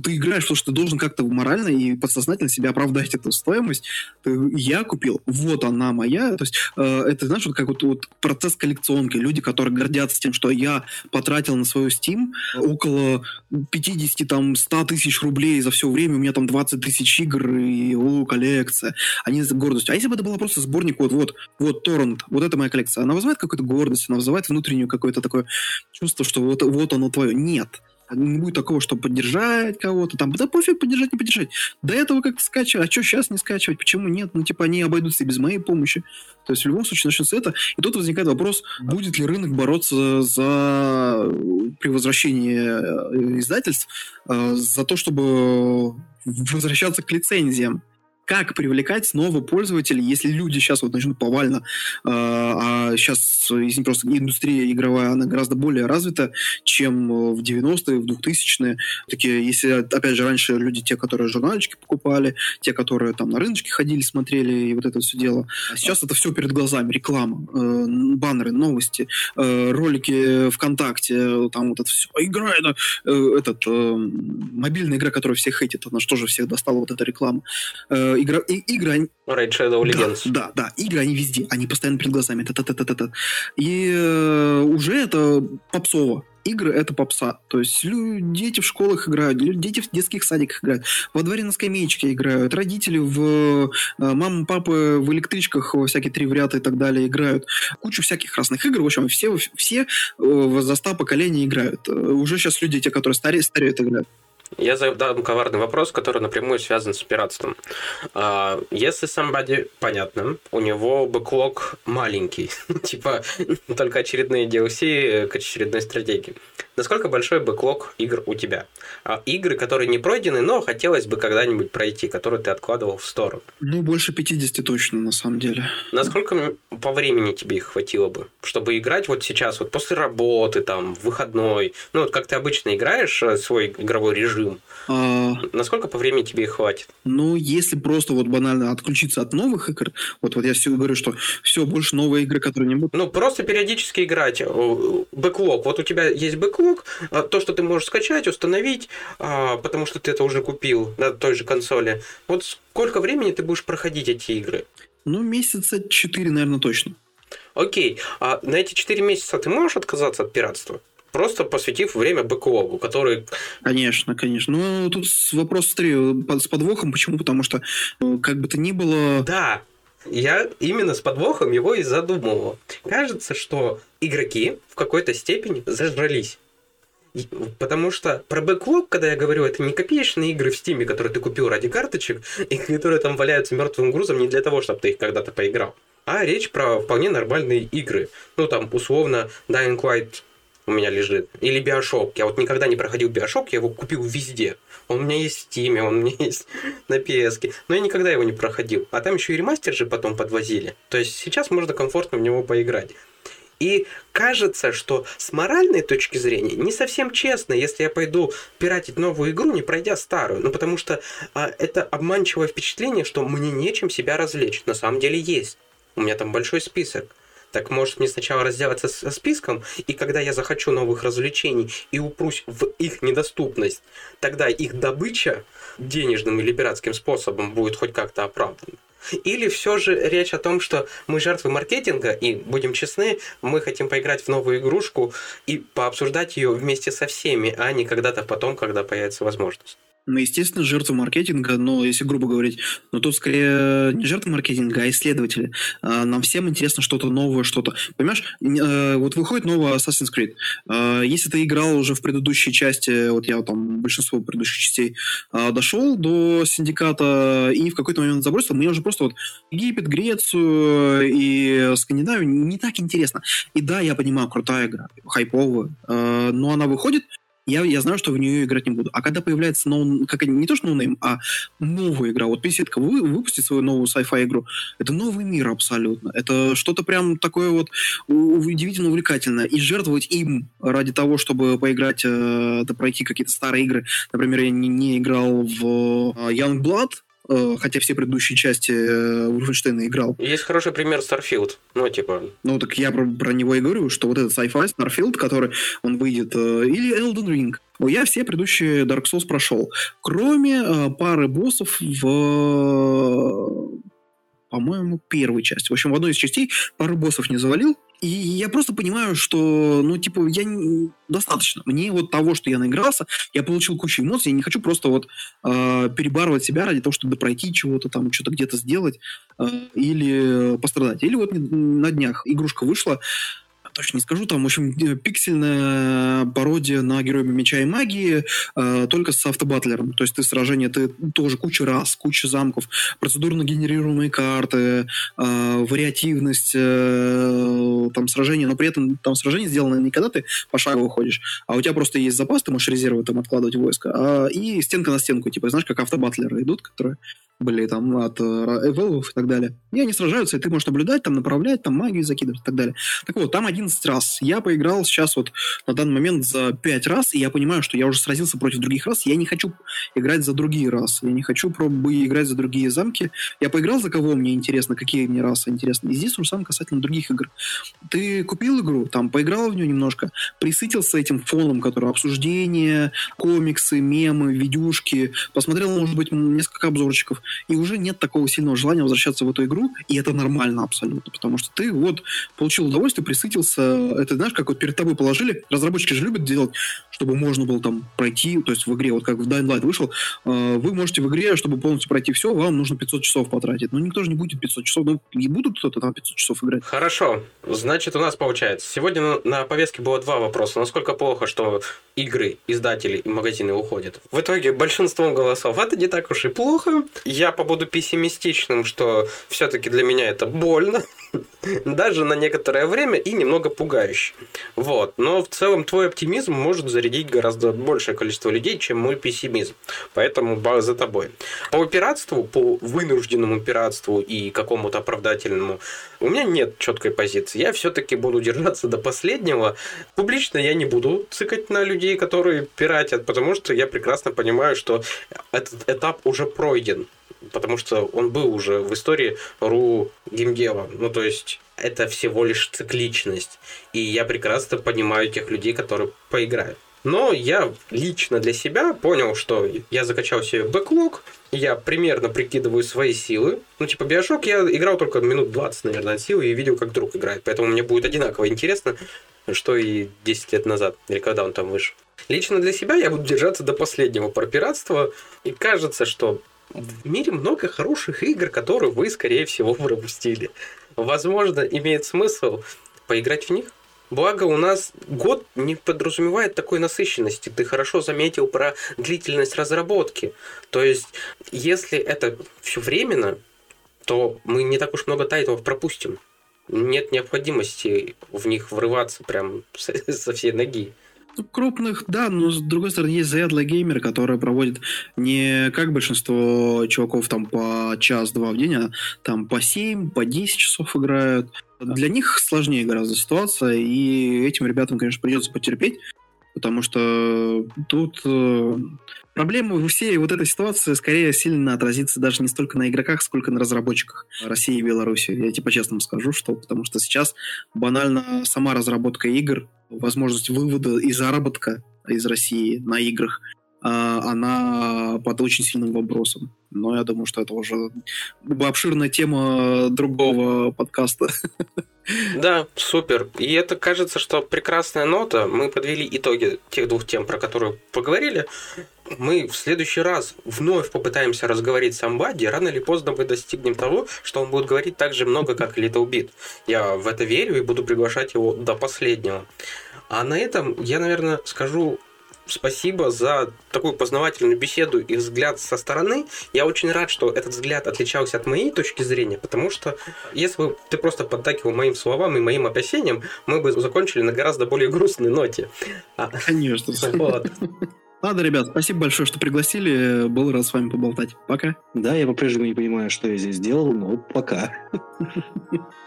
ты играешь, потому что ты должен как-то морально и подсознательно себя оправдать эту стоимость. Ты, я купил, вот она моя. То есть э, это, знаешь, вот как вот, вот процесс коллекционки. Люди, которые гордятся тем, что я потратил на свою Steam около 50, там, 100 тысяч рублей за все время, у меня там 20 тысяч игр и о, коллекция. Они с гордостью. А если бы это было просто сборник, вот, вот, вот, торрент, вот это моя коллекция, она вызывает какую-то гордость, она вызывает внутреннюю какое-то такое чувство, что вот, вот оно твое. Нет не будет такого, что поддержать кого-то, там, да пофиг, поддержать, не поддержать. До этого как-то скачивать, а что сейчас не скачивать, почему нет? Ну, типа, они обойдутся и без моей помощи. То есть, в любом случае, начнется это. И тут возникает вопрос, будет ли рынок бороться за при возвращении э, издательств э, за то, чтобы возвращаться к лицензиям как привлекать снова пользователей, если люди сейчас вот начнут повально, э, а сейчас, если просто индустрия игровая, она гораздо более развита, чем в 90-е, в 2000-е. Такие, если, опять же, раньше люди, те, которые журнальчики покупали, те, которые там на рыночке ходили, смотрели, и вот это все дело. А сейчас это все перед глазами, реклама, э, баннеры, новости, э, ролики ВКонтакте, там вот это все. Игра, это, э, этот, э, мобильная игра, которая всех хейтит, она что же всех достала, вот эта реклама. Э, игра, и, игры... Raid Shadow Legends. Да, да, да, игры, они везде, они постоянно перед глазами. Та -та -та -та -та. И э, уже это попсово. игры это попса. То есть дети в школах играют, дети в детских садиках играют, во дворе на скамеечке играют, родители в э, мама, папа в электричках всякие три в ряд и так далее играют. Кучу всяких разных игр. В общем, все, все возраста поколения играют. Уже сейчас люди, те, которые стареют, стареют играют. Я задам коварный вопрос, который напрямую связан с пиратством. А, если somebody, понятно, у него бэклог маленький, типа только очередные DLC к очередной стратегии. Насколько большой бэклог игр у тебя? А игры, которые не пройдены, но хотелось бы когда-нибудь пройти, которые ты откладывал в сторону? Ну, больше 50 точно, на самом деле. Насколько по времени тебе их хватило бы, чтобы играть вот сейчас, вот после работы, там, выходной? Ну, вот как ты обычно играешь э, свой игровой режим, а... насколько по времени тебе их хватит? Ну, если просто вот банально отключиться от новых игр, вот, вот я все говорю, что все, больше новые игры, которые не будут. Ну, просто периодически играть. Бэклог. Вот у тебя есть бэклог, ноутбук, а, то, что ты можешь скачать, установить, а, потому что ты это уже купил на той же консоли. Вот сколько времени ты будешь проходить эти игры? Ну, месяца 4, наверное, точно. Окей. А на эти 4 месяца ты можешь отказаться от пиратства? просто посвятив время бэклогу, который... Конечно, конечно. Ну, тут вопрос с подвохом. Почему? Потому что, э, как бы то ни было... Да, я именно с подвохом его и задумывал. Кажется, что игроки в какой-то степени зажрались. Потому что про бэклог, когда я говорю, это не копеечные игры в стиме, которые ты купил ради карточек, и которые там валяются мертвым грузом не для того, чтобы ты их когда-то поиграл. А речь про вполне нормальные игры. Ну, там, условно, Dying Light у меня лежит. Или Bioshock. Я вот никогда не проходил Bioshock, я его купил везде. Он у меня есть в Steam, он у меня есть на PS. Но я никогда его не проходил. А там еще и ремастер же потом подвозили. То есть сейчас можно комфортно в него поиграть. И кажется, что с моральной точки зрения не совсем честно, если я пойду пиратить новую игру, не пройдя старую. Ну, потому что а, это обманчивое впечатление, что мне нечем себя развлечь. На самом деле есть. У меня там большой список. Так может мне сначала разделаться со списком, и когда я захочу новых развлечений и упрусь в их недоступность, тогда их добыча денежным или пиратским способом будет хоть как-то оправдана. Или все же речь о том, что мы жертвы маркетинга, и, будем честны, мы хотим поиграть в новую игрушку и пообсуждать ее вместе со всеми, а не когда-то потом, когда появится возможность. Ну, естественно, жертва маркетинга, но если грубо говорить, но тут скорее не жертва маркетинга, а исследователи. А, нам всем интересно что-то новое, что-то. Понимаешь, э, вот выходит новый Assassin's Creed. А, если ты играл уже в предыдущей части, вот я там большинство предыдущих частей а, дошел до синдиката и в какой-то момент забросил, мне уже просто вот Египет, Грецию и Скандинавию не так интересно. И да, я понимаю, крутая игра, хайповая, но она выходит, я, я знаю, что в нее играть не буду. А когда появляется no-name, как не то что no-name, а новая игра, вот Песетка вы, выпустит свою новую sci-fi игру, это новый мир абсолютно. Это что-то прям такое вот удивительно увлекательное. И жертвовать им ради того, чтобы поиграть, э, да пройти какие-то старые игры. Например, я не, не играл в э, Young Blood, Э, хотя все предыдущие части Wolfenstein э, играл. Есть хороший пример Starfield, ну, типа... Ну, так я про, про него и говорю, что вот этот sci-fi Starfield, который, он выйдет, э, или Elden Ring, я все предыдущие Dark Souls прошел, кроме э, пары боссов в по-моему, первой части. В общем, в одной из частей пару боссов не завалил, и я просто понимаю, что, ну, типа, я не... достаточно. Мне вот того, что я наигрался, я получил кучу эмоций, я не хочу просто вот э, перебарывать себя ради того, чтобы пройти чего-то там, что-то где-то сделать э, или пострадать. Или вот на днях игрушка вышла, точно не скажу, там, в общем, э, пиксельная пародия на Героя Меча и Магии, э, только с автобатлером. То есть ты сражение, ты тоже куча раз, куча замков, процедурно генерируемые карты, э, вариативность э, там сражения, но при этом там сражение сделано не когда ты по шагу выходишь, а у тебя просто есть запас, ты можешь резервы там откладывать войско, а, и стенка на стенку, типа, знаешь, как автобатлеры идут, которые были там от эвелов и так далее. И они сражаются, и ты можешь наблюдать, там направлять, там магию закидывать и так далее. Так вот, там 11 раз. Я поиграл сейчас вот на данный момент за 5 раз, и я понимаю, что я уже сразился против других рас. Я не хочу играть за другие расы. Я не хочу пробовать играть за другие замки. Я поиграл за кого мне интересно, какие мне расы интересны. И здесь уже сам касательно других игр. Ты купил игру, там поиграл в нее немножко, присытился этим фоном, который обсуждение, комиксы, мемы, видюшки, посмотрел, может быть, несколько обзорчиков, и уже нет такого сильного желания возвращаться в эту игру, и это нормально абсолютно, потому что ты вот получил удовольствие, присытился, это знаешь, как вот перед тобой положили, разработчики же любят делать, чтобы можно было там пройти, то есть в игре, вот как в Dying Light вышел, э, вы можете в игре, чтобы полностью пройти все, вам нужно 500 часов потратить. Но никто же не будет 500 часов, ну, не будут кто-то там 500 часов играть. Хорошо, значит, у нас получается, сегодня на, повестке было два вопроса. Насколько плохо, что игры, издатели и магазины уходят? В итоге большинством голосов это не так уж и плохо. Я побуду пессимистичным, что все-таки для меня это больно, даже на некоторое время и немного пугающе. Вот. Но в целом твой оптимизм может зарядить гораздо большее количество людей, чем мой пессимизм. Поэтому бал за тобой. По пиратству, по вынужденному пиратству и какому-то оправдательному, у меня нет четкой позиции. Я все-таки буду держаться до последнего. Публично я не буду цикать на людей, которые пиратят, потому что я прекрасно понимаю, что этот этап уже пройден потому что он был уже в истории ру геймдева. Ну, то есть, это всего лишь цикличность. И я прекрасно понимаю тех людей, которые поиграют. Но я лично для себя понял, что я закачал себе бэклог, я примерно прикидываю свои силы. Ну, типа, Биошок я играл только минут 20, наверное, от силы и видел, как друг играет. Поэтому мне будет одинаково интересно, что и 10 лет назад, или когда он там вышел. Лично для себя я буду держаться до последнего про пиратство. И кажется, что в мире много хороших игр, которые вы, скорее всего, пропустили. Возможно, имеет смысл поиграть в них. Благо, у нас год не подразумевает такой насыщенности. Ты хорошо заметил про длительность разработки. То есть, если это все временно, то мы не так уж много тайтлов пропустим. Нет необходимости в них врываться прям со всей ноги. Ну, крупных, да, но с другой стороны есть заядлые геймеры, которые проводят не как большинство чуваков там по час-два в день, а там по 7, по 10 часов играют. Для них сложнее гораздо ситуация, и этим ребятам, конечно, придется потерпеть, потому что тут э, проблема во всей вот этой ситуации скорее сильно отразится даже не столько на игроках, сколько на разработчиках России и Беларуси. Я тебе по-честному скажу, что потому что сейчас банально сама разработка игр, возможность вывода и заработка из России на играх, а, она под очень сильным вопросом. Но я думаю, что это уже обширная тема другого подкаста. Да, супер. И это кажется, что прекрасная нота. Мы подвели итоги тех двух тем, про которые поговорили. Мы в следующий раз вновь попытаемся разговорить с Амбади. Рано или поздно мы достигнем того, что он будет говорить так же много, как Little Bit. Я в это верю и буду приглашать его до последнего. А на этом я, наверное, скажу спасибо за такую познавательную беседу и взгляд со стороны. Я очень рад, что этот взгляд отличался от моей точки зрения, потому что если бы ты просто поддакивал моим словам и моим опасениям, мы бы закончили на гораздо более грустной ноте. А, Конечно. Вот. Ладно, ребят, спасибо большое, что пригласили. Был рад с вами поболтать. Пока. Да, я по-прежнему не понимаю, что я здесь делал, но пока.